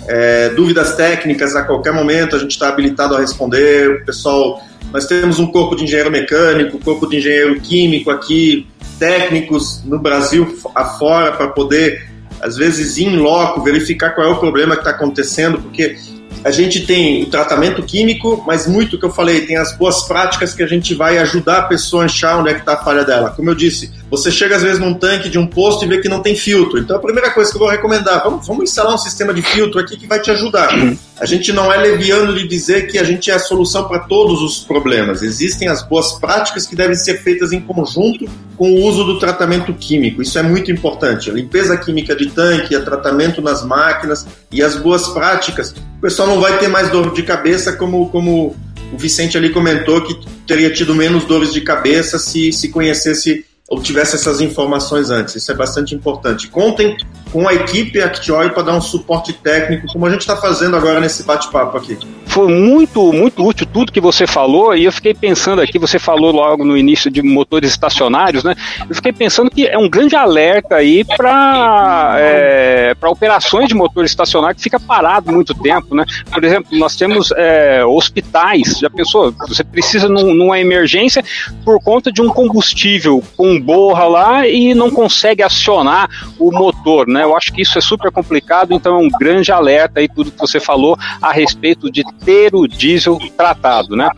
[SPEAKER 5] É, dúvidas técnicas, a qualquer momento a gente está habilitado a responder, o pessoal nós temos um corpo de engenheiro mecânico, corpo de engenheiro químico aqui, técnicos no Brasil afora para poder, às vezes, em loco, verificar qual é o problema que está acontecendo, porque a gente tem o tratamento químico, mas muito que eu falei, tem as boas práticas que a gente vai ajudar a pessoa a achar onde é que está a falha dela. Como eu disse, você chega às vezes num tanque de um posto e vê que não tem filtro. Então a primeira coisa que eu vou recomendar, vamos, vamos instalar um sistema de filtro aqui que vai te ajudar. A gente não é leviano de dizer que a gente é a solução para todos os problemas. Existem as boas práticas que devem ser feitas em conjunto com o uso do tratamento químico. Isso é muito importante. A limpeza química de tanque, o tratamento nas máquinas e as boas práticas. O pessoal não vai ter mais dor de cabeça como, como o Vicente ali comentou que teria tido menos dores de cabeça se, se conhecesse ou tivesse essas informações antes. Isso é bastante importante. Contem com a equipe Actioy para dar um suporte técnico, como a gente está fazendo agora nesse bate-papo aqui.
[SPEAKER 4] Foi muito, muito útil tudo que você falou, e eu fiquei pensando aqui, você falou logo no início de motores estacionários, né? Eu fiquei pensando que é um grande alerta aí para é, operações de motor estacionário que fica parado muito tempo, né? Por exemplo, nós temos é, hospitais, já pensou? Você precisa num, numa emergência por conta de um combustível com borra lá e não consegue acionar o motor, né? Eu acho que isso é super complicado, então é um grande alerta aí tudo que você falou a respeito de ter o diesel tratado, né?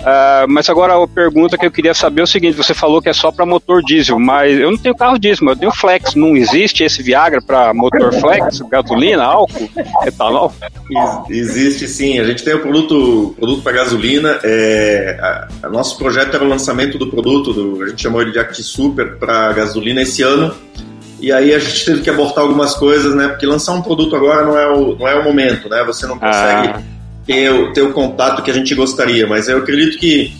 [SPEAKER 4] Uh, mas agora a pergunta que eu queria saber é o seguinte: você falou que é só para motor diesel, mas eu não tenho carro diesel, eu tenho flex. Não existe esse Viagra para motor flex, gasolina, álcool, etanol?
[SPEAKER 5] Existe sim. A gente tem o produto, produto para gasolina. É, a, a, nosso projeto era o lançamento do produto, do, a gente chamou ele de Act Super para gasolina esse ano. E aí a gente teve que abortar algumas coisas, né? Porque lançar um produto agora não é o, não é o momento, né? Você não consegue ah. ter, o, ter o contato que a gente gostaria. Mas eu acredito que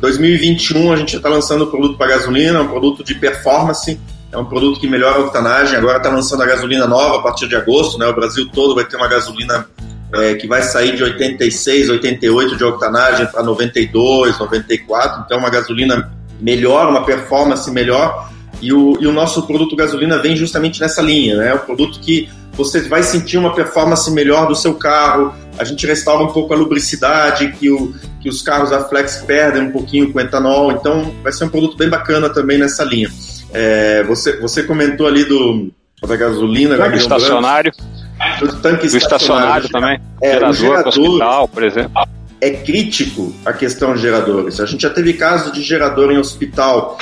[SPEAKER 5] 2021 a gente está lançando o produto para gasolina, um produto de performance, é um produto que melhora a octanagem. Agora está lançando a gasolina nova a partir de agosto, né? O Brasil todo vai ter uma gasolina é, que vai sair de 86, 88 de octanagem para 92, 94. Então, uma gasolina melhor, uma performance melhor. E o, e o nosso produto gasolina vem justamente nessa linha, né? É um produto que você vai sentir uma performance melhor do seu carro. A gente restaura um pouco a lubricidade que, o, que os carros a Flex perdem um pouquinho com etanol. Então, vai ser um produto bem bacana também nessa linha. É, você, você comentou ali do, da gasolina.
[SPEAKER 4] Do estacionário. Do tanque do estacionário, estacionário também. É, gerador, gerador hospital, por exemplo.
[SPEAKER 5] É crítico a questão de geradores. A gente já teve casos de gerador em hospital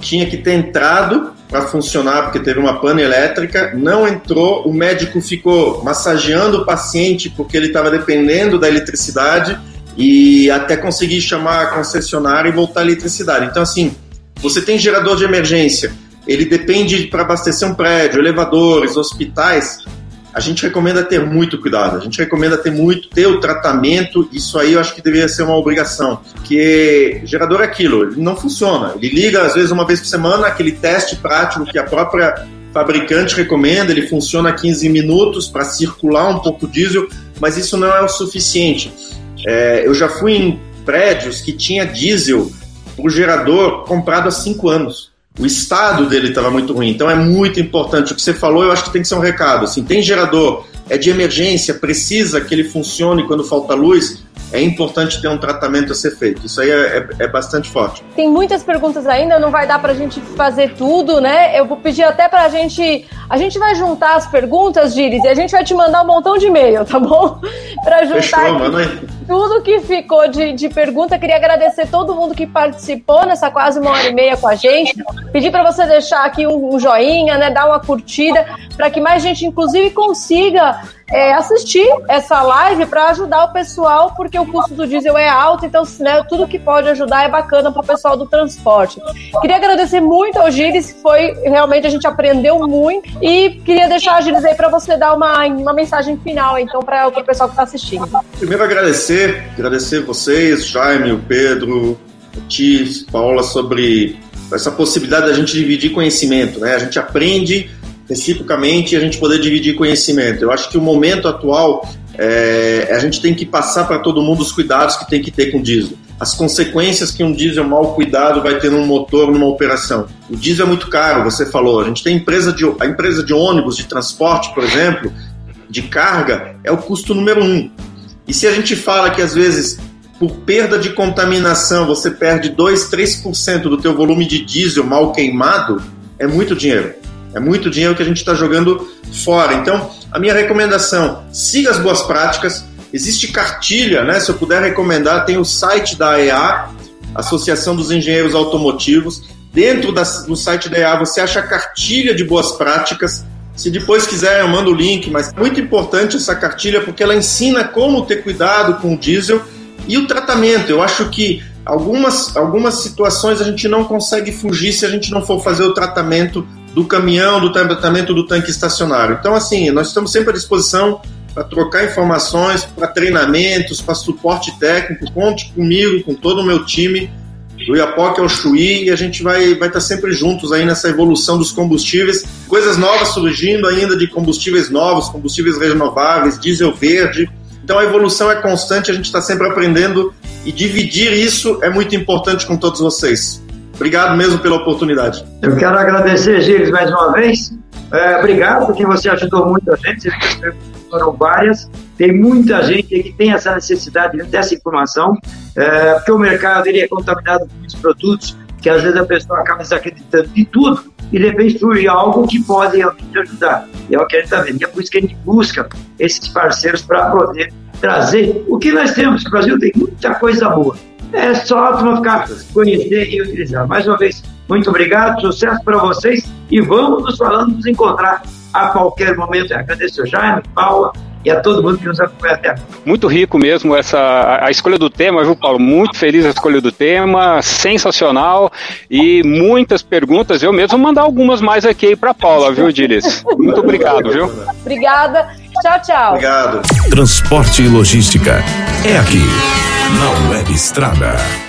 [SPEAKER 5] tinha que ter entrado para funcionar porque teve uma pane elétrica, não entrou, o médico ficou massageando o paciente porque ele estava dependendo da eletricidade e até conseguir chamar a concessionária e voltar a eletricidade. Então, assim, você tem gerador de emergência, ele depende para abastecer um prédio, elevadores, hospitais, a gente recomenda ter muito cuidado, a gente recomenda ter muito, ter o tratamento, isso aí eu acho que deveria ser uma obrigação, porque gerador é aquilo, ele não funciona, ele liga às vezes uma vez por semana, aquele teste prático que a própria fabricante recomenda, ele funciona 15 minutos para circular um pouco diesel, mas isso não é o suficiente. É, eu já fui em prédios que tinha diesel o gerador comprado há 5 anos o estado dele estava muito ruim. Então é muito importante. O que você falou, eu acho que tem que ser um recado. Assim, tem gerador, é de emergência, precisa que ele funcione quando falta luz. É importante ter um tratamento a ser feito. Isso aí é, é, é bastante forte.
[SPEAKER 2] Tem muitas perguntas ainda, não vai dar para a gente fazer tudo, né? Eu vou pedir até para a gente. A gente vai juntar as perguntas, Giris, e a gente vai te mandar um montão de e-mail, tá bom? para juntar. Fechou, mano tudo que ficou de, de pergunta. Queria agradecer todo mundo que participou nessa quase uma hora e meia com a gente. Pedir para você deixar aqui um, um, joinha, né, dar uma curtida, para que mais gente, inclusive, consiga é, assistir essa live para ajudar o pessoal, porque o custo do diesel é alto, então né, tudo que pode ajudar é bacana para o pessoal do transporte. Queria agradecer muito ao Gires, foi realmente a gente aprendeu muito e queria deixar a Gires aí para você dar uma, uma mensagem final então para o pessoal que está assistindo.
[SPEAKER 5] Primeiro agradecer, agradecer vocês, Jaime, o Pedro, o Tis, Paula sobre essa possibilidade da gente dividir conhecimento, né? A gente aprende reciprocamente a gente poder dividir conhecimento. Eu acho que o momento atual é, a gente tem que passar para todo mundo os cuidados que tem que ter com o diesel. As consequências que um diesel mal cuidado vai ter num motor, numa operação. O diesel é muito caro, você falou. A gente tem empresa de, a empresa de ônibus, de transporte, por exemplo, de carga, é o custo número um. E se a gente fala que às vezes por perda de contaminação, você perde 2, 3% do teu volume de diesel mal queimado, é muito dinheiro. É muito dinheiro que a gente está jogando fora. Então, a minha recomendação, siga as boas práticas. Existe cartilha, né? Se eu puder recomendar, tem o site da AEA, Associação dos Engenheiros Automotivos. Dentro da, do site da EA você acha a cartilha de boas práticas. Se depois quiser, eu mando o link, mas é muito importante essa cartilha porque ela ensina como ter cuidado com o diesel e o tratamento. Eu acho que algumas, algumas situações a gente não consegue fugir se a gente não for fazer o tratamento do caminhão, do tratamento do tanque estacionário. Então, assim, nós estamos sempre à disposição para trocar informações, para treinamentos, para suporte técnico. Conte comigo, com todo o meu time do Iapoque ao Chuí e a gente vai vai estar tá sempre juntos aí nessa evolução dos combustíveis, coisas novas surgindo ainda de combustíveis novos, combustíveis renováveis, diesel verde. Então a evolução é constante, a gente está sempre aprendendo e dividir isso é muito importante com todos vocês. Obrigado mesmo pela oportunidade.
[SPEAKER 3] Eu quero agradecer, Gilles, mais uma vez. É, obrigado, porque você ajudou muito a gente foram várias. Tem muita gente que tem essa necessidade dessa informação, é, porque o mercado ele é contaminado com muitos produtos, que às vezes a pessoa acaba desacreditando de tudo, e de repente surge algo que pode realmente ajudar. E é o que a gente está vendo. E é por isso que a gente busca esses parceiros para poder trazer o que nós temos. O Brasil tem muita coisa boa. É só a ficar conhecer e utilizar. Mais uma vez, muito obrigado, sucesso para vocês e vamos nos falando, nos encontrar a qualquer momento. Agradeço ao Jaime, Paula e a todo mundo que nos acompanha até agora.
[SPEAKER 4] Muito rico mesmo essa a escolha do tema, viu, Paulo? Muito feliz a escolha do tema, sensacional e muitas perguntas. Eu mesmo vou mandar algumas mais aqui para Paula, viu, Diris? Muito obrigado, viu?
[SPEAKER 2] Obrigada. Tchau, tchau.
[SPEAKER 5] Obrigado.
[SPEAKER 1] Transporte e logística é aqui na Web Estrada.